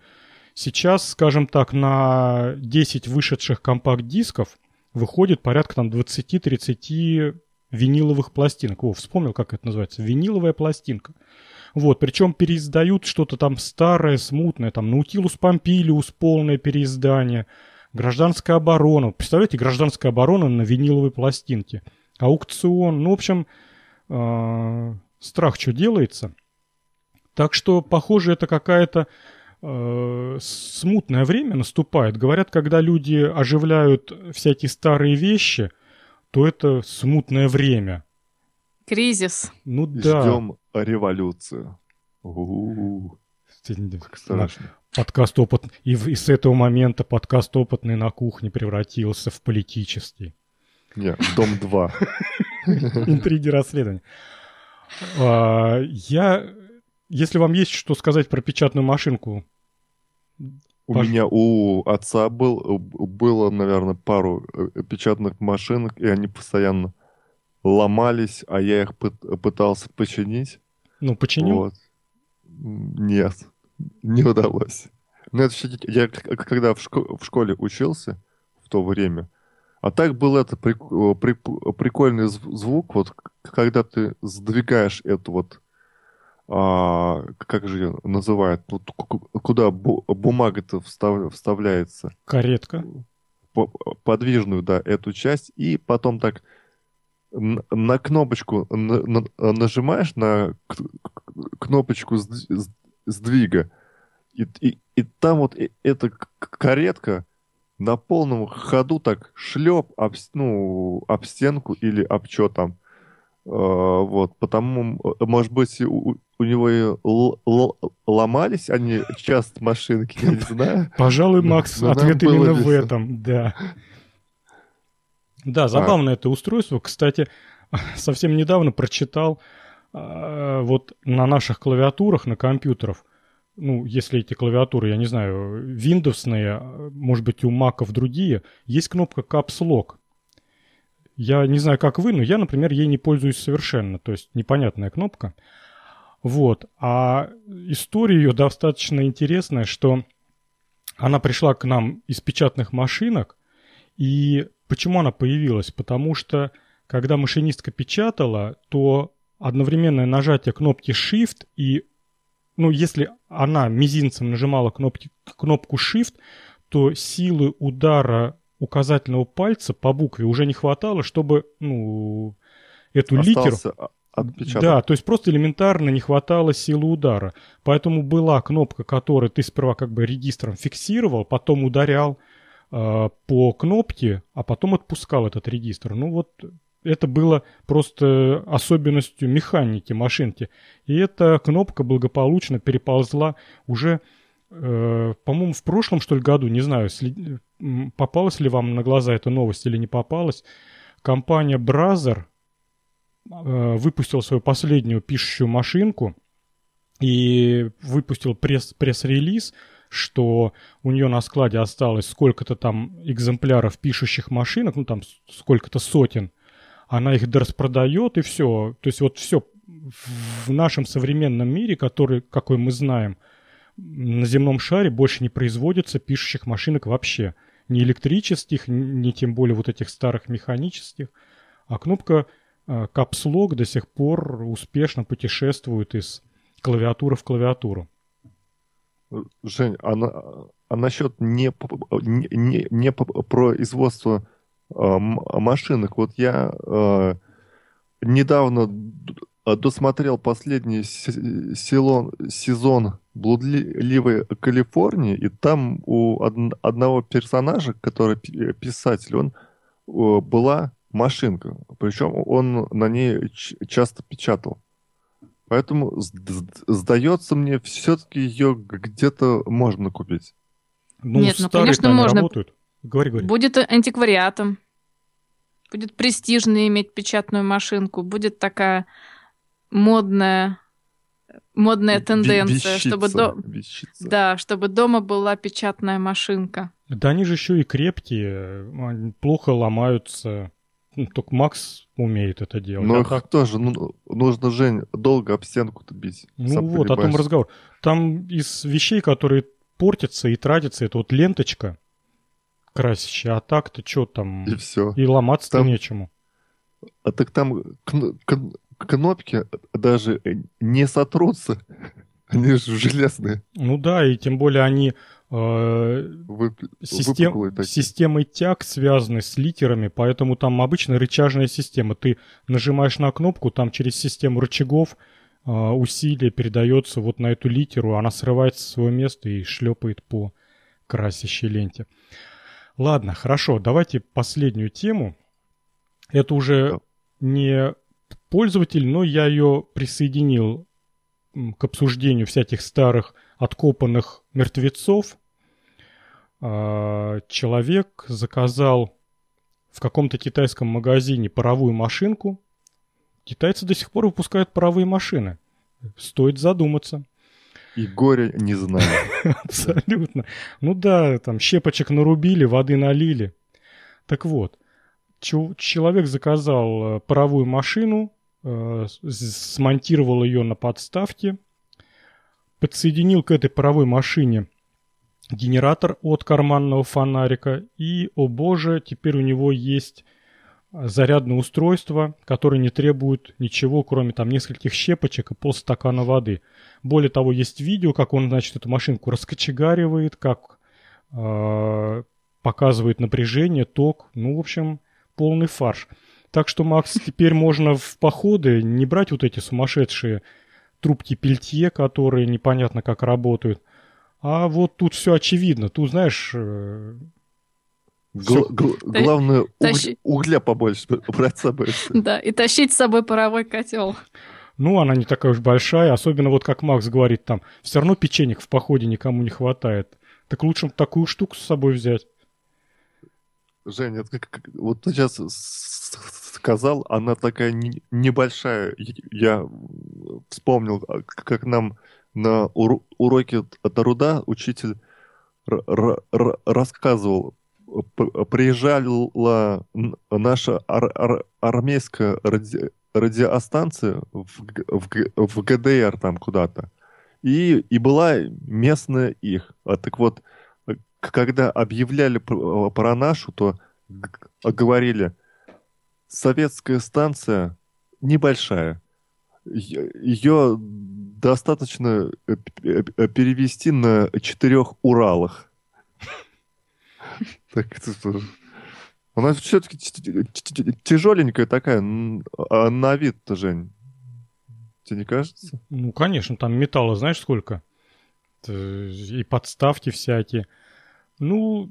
Speaker 1: Сейчас, скажем так, на 10 вышедших компакт-дисков выходит порядка там 20-30 виниловых пластинок. О, вспомнил, как это называется. Виниловая пластинка. Вот, причем переиздают что-то там старое, смутное, там Наутилус Помпилиус, полное переиздание, гражданская оборона. Представляете, гражданская оборона на виниловой пластинке. Аукцион, ну, в общем, э, страх, что делается. Так что, похоже, это какая-то э, смутное время наступает. Говорят, когда люди оживляют всякие старые вещи, то это смутное время.
Speaker 3: Кризис.
Speaker 1: Ну да.
Speaker 2: Ждем революцию. У-у-у.
Speaker 1: Как страшно. Подкаст опыт... И, и с этого момента подкаст опытный на кухне превратился в политический.
Speaker 2: Нет, Дом 2.
Speaker 1: Интриги расследования. А, я... Если вам есть что сказать про печатную машинку,
Speaker 2: у Паш... меня у отца был, было, наверное, пару э, печатных машинок, и они постоянно ломались, а я их пытался починить.
Speaker 1: Ну, починил? Вот.
Speaker 2: Нет, не удалось. Ну, это все, я когда в, шко- в школе учился в то время, а так был это при, при, прикольный звук, вот когда ты сдвигаешь эту вот, а, как же ее называют, вот, куда бу- бумага-то встав, вставляется.
Speaker 1: Каретка.
Speaker 2: Подвижную, да, эту часть, и потом так на кнопочку нажимаешь на кнопочку сдвига, и, и, и там вот эта каретка на полном ходу так шлеп об, ну, об стенку или об что там. Э, вот, потому, может быть, у, у него и ломались они часто машинки, я не знаю.
Speaker 1: Пожалуй, Макс, ответ именно в этом, да. Да, забавное это устройство. Кстати, совсем недавно прочитал э, вот на наших клавиатурах, на компьютерах, ну, если эти клавиатуры, я не знаю, Windows, может быть, у Macов другие, есть кнопка Caps Lock. Я не знаю, как вы, но я, например, ей не пользуюсь совершенно. То есть непонятная кнопка. Вот. А история ее достаточно интересная, что она пришла к нам из печатных машинок. И почему она появилась? Потому что, когда машинистка печатала, то одновременное нажатие кнопки Shift и ну, если она мизинцем нажимала кнопки, кнопку Shift, то силы удара указательного пальца по букве уже не хватало, чтобы, ну, эту
Speaker 2: Остался
Speaker 1: литеру...
Speaker 2: Отпечаток.
Speaker 1: Да, то есть просто элементарно не хватало силы удара. Поэтому была кнопка, которую ты сперва как бы регистром фиксировал, потом ударял э, по кнопке, а потом отпускал этот регистр. Ну вот это было просто особенностью механики машинки. И эта кнопка благополучно переползла уже, э, по-моему, в прошлом, что ли, году, не знаю, след... попалась ли вам на глаза эта новость или не попалась. Компания Brazzer э, выпустила свою последнюю пишущую машинку и выпустил пресс- пресс-релиз, что у нее на складе осталось сколько-то там экземпляров пишущих машинок, ну там сколько-то сотен, она их распродает и все. То есть вот все в нашем современном мире, который, какой мы знаем, на земном шаре больше не производится пишущих машинок вообще. Ни электрических, ни тем более вот этих старых механических. А кнопка э, Caps Lock до сих пор успешно путешествует из клавиатуры в клавиатуру.
Speaker 2: Жень, а, на, а насчет не, не, не производства Э, машинок. Вот я э, недавно досмотрел последний сезон, сезон «Блудливой Калифорнии», и там у одного персонажа, который писатель, он была машинка. Причем он на ней часто печатал. Поэтому сдается мне, все-таки ее где-то можно купить.
Speaker 3: Ну, Нет, ну, конечно, можно.
Speaker 1: Работают. Говори, говори.
Speaker 3: Будет антиквариатом. Будет престижно иметь печатную машинку. Будет такая модная модная тенденция,
Speaker 2: вещица,
Speaker 3: чтобы до...
Speaker 2: вещица.
Speaker 3: да, чтобы дома была печатная машинка.
Speaker 1: Да они же еще и крепкие, плохо ломаются. Ну, только Макс умеет это делать.
Speaker 2: Ну, а их так... тоже, ну, нужно, Жень, долго об стенку-то бить.
Speaker 1: Ну вот, о том разговор. Там из вещей, которые портятся и тратятся, это вот ленточка, красящий, а так-то что там?
Speaker 2: И все.
Speaker 1: И ломаться-то там... нечему.
Speaker 2: А так там кнопки даже не сотрутся. Они же железные.
Speaker 1: Ну да, и тем более они э, Вып... систем... системой тяг связаны с литерами, поэтому там обычно рычажная система. Ты нажимаешь на кнопку, там через систему рычагов э, усилие передается вот на эту литеру, она срывается с своего места и шлепает по красящей ленте. Ладно, хорошо, давайте последнюю тему. Это уже не пользователь, но я ее присоединил к обсуждению всяких старых откопанных мертвецов. А, человек заказал в каком-то китайском магазине паровую машинку. Китайцы до сих пор выпускают паровые машины. Стоит задуматься.
Speaker 2: И горя не знаю.
Speaker 1: Абсолютно. Ну да, там щепочек нарубили, воды налили. Так вот, человек заказал э, паровую машину, смонтировал ее на подставке, подсоединил к этой паровой машине генератор от карманного фонарика, и, о боже, теперь у него есть зарядное устройство, которое не требует ничего, кроме там нескольких щепочек и полстакана воды. Более того, есть видео, как он, значит, эту машинку раскочегаривает, как э, показывает напряжение, ток. Ну, в общем, полный фарш. Так что, Макс, теперь можно в походы не брать вот эти сумасшедшие трубки пельтье, которые непонятно как работают. А вот тут все очевидно. Тут, знаешь, э,
Speaker 2: Главное, угля побольше брать с собой.
Speaker 3: Да, и тащить с собой паровой котел.
Speaker 1: Ну, она не такая уж большая, особенно вот как Макс говорит там, все равно печенек в походе никому не хватает. Так лучше такую штуку с собой взять.
Speaker 2: Женя, вот ты сейчас сказал, она такая небольшая. Я вспомнил, а, как нам на уроке труда учитель рассказывал, приезжала наша ар армейская ради радиостанция в, в, в ГДР там куда-то. И, и была местная их. А так вот, когда объявляли про нашу, то говорили, советская станция небольшая. Ее достаточно э, э, перевести на четырех Уралах. Так, она все-таки тяжеленькая такая, а на вид-то, Жень. Тебе не кажется?
Speaker 1: Ну, конечно, там металла знаешь сколько? И подставки всякие. Ну,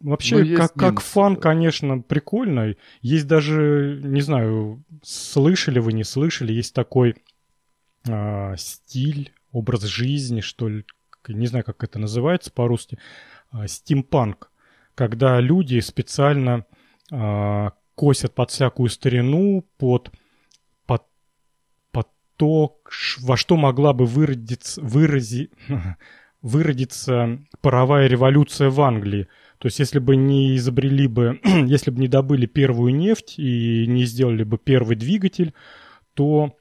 Speaker 1: вообще, ну, как, как фан, конечно, прикольно. Есть даже, не знаю, слышали вы, не слышали, есть такой э, стиль, образ жизни, что ли, не знаю, как это называется по-русски, э, стимпанк когда люди специально э, косят под всякую старину, под, под, под то, во что могла бы выродиться, вырази, выродиться паровая революция в Англии. То есть, если бы не изобрели бы, если бы не добыли первую нефть и не сделали бы первый двигатель, то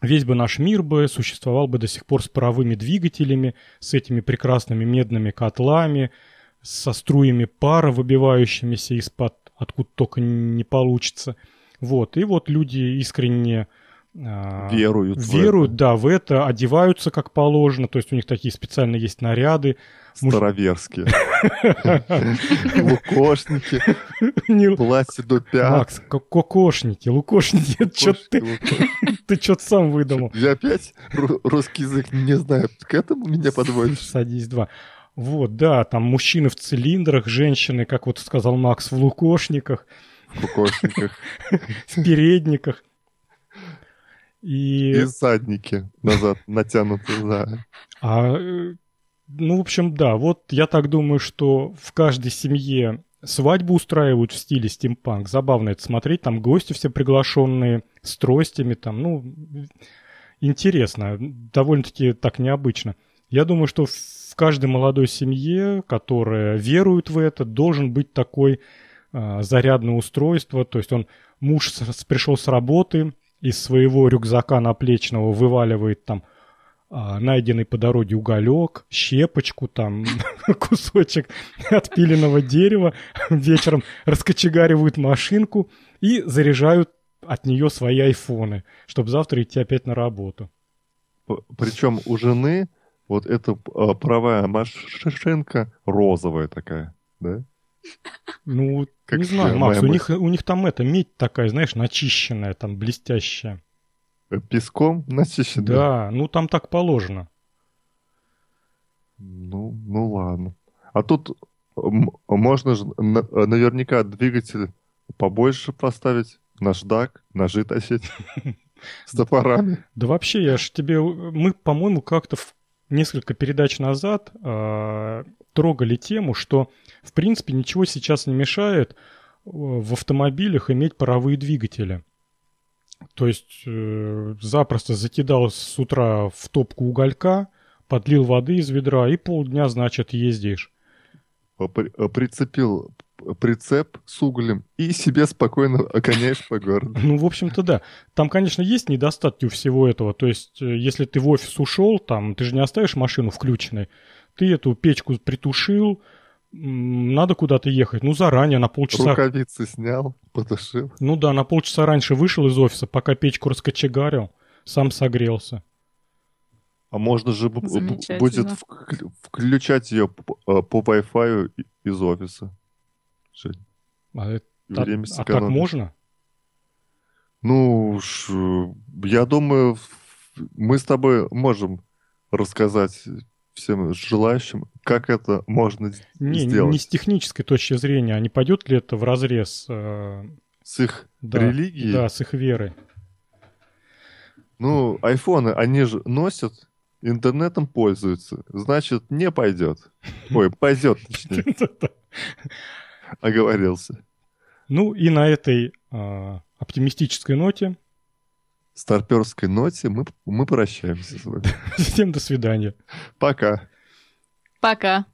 Speaker 1: весь бы наш мир бы существовал бы до сих пор с паровыми двигателями, с этими прекрасными медными котлами, со струями пара, выбивающимися из-под откуда только не получится. Вот. И вот люди искренне
Speaker 2: а, веруют.
Speaker 1: Веруют, в да, в это, одеваются как положено, то есть у них такие специальные есть наряды.
Speaker 2: Староверские. Лукошники. Платье до пят.
Speaker 1: Макс, кокошники, лукошники. Ты что-то сам выдумал.
Speaker 2: Я опять русский язык не знаю. К этому меня подводишь.
Speaker 1: Садись два. Вот, да, там мужчины в цилиндрах, женщины, как вот сказал Макс, в лукошниках.
Speaker 2: В лукошниках.
Speaker 1: В передниках. И...
Speaker 2: И задники назад натянуты, да.
Speaker 1: А, ну, в общем, да, вот я так думаю, что в каждой семье свадьбу устраивают в стиле стимпанк. Забавно это смотреть, там гости все приглашенные с тростями, там, ну, интересно, довольно-таки так необычно. Я думаю, что в каждой молодой семье, которая верует в это, должен быть такой э, зарядное устройство. То есть он, муж с, пришел с работы, из своего рюкзака наплечного вываливает там найденный по дороге уголек, щепочку, там кусочек отпиленного дерева, вечером раскочегаривают машинку и заряжают от нее свои айфоны, чтобы завтра идти опять на работу.
Speaker 2: Причем у жены вот эта а, правая машинка розовая такая, да?
Speaker 1: Ну, как не знаю, Макс, у них, у них там это, медь такая, знаешь, начищенная, там, блестящая.
Speaker 2: Песком начищенная?
Speaker 1: Да, ну там так положено.
Speaker 2: Ну, ну ладно. А тут можно же наверняка двигатель побольше поставить, наждак, ножи тащить с топорами.
Speaker 1: Да вообще, я ж тебе... Мы, по-моему, как-то несколько передач назад э, трогали тему, что в принципе ничего сейчас не мешает э, в автомобилях иметь паровые двигатели. То есть э, запросто закидал с утра в топку уголька, подлил воды из ведра и полдня, значит, ездишь.
Speaker 2: Прицепил прицеп с углем и себе спокойно оконяешь по городу.
Speaker 1: Ну, в общем-то, да. Там, конечно, есть недостатки у всего этого. То есть, э, если ты в офис ушел, там, ты же не оставишь машину включенной. Ты эту печку притушил, надо куда-то ехать. Ну, заранее, на полчаса.
Speaker 2: Рукавицы снял, потушил.
Speaker 1: Ну да, на полчаса раньше вышел из офиса, пока печку раскочегарил, сам согрелся.
Speaker 2: А можно же будет включать ее по, э, по Wi-Fi из офиса.
Speaker 1: Жень. А, это, Время а, а так можно?
Speaker 2: Ну, я думаю, мы с тобой можем рассказать всем желающим, как это можно
Speaker 1: не,
Speaker 2: сделать.
Speaker 1: Не с технической точки зрения, а не пойдет ли это в разрез э,
Speaker 2: с их
Speaker 1: да,
Speaker 2: религией?
Speaker 1: Да, с их верой.
Speaker 2: Ну, айфоны, они же носят, интернетом пользуются, значит, не пойдет. Ой, пойдет, точнее. Оговорился.
Speaker 1: Ну и на этой э, оптимистической ноте
Speaker 2: старперской ноте мы, мы прощаемся с вами.
Speaker 1: Всем до свидания.
Speaker 2: Пока.
Speaker 3: Пока.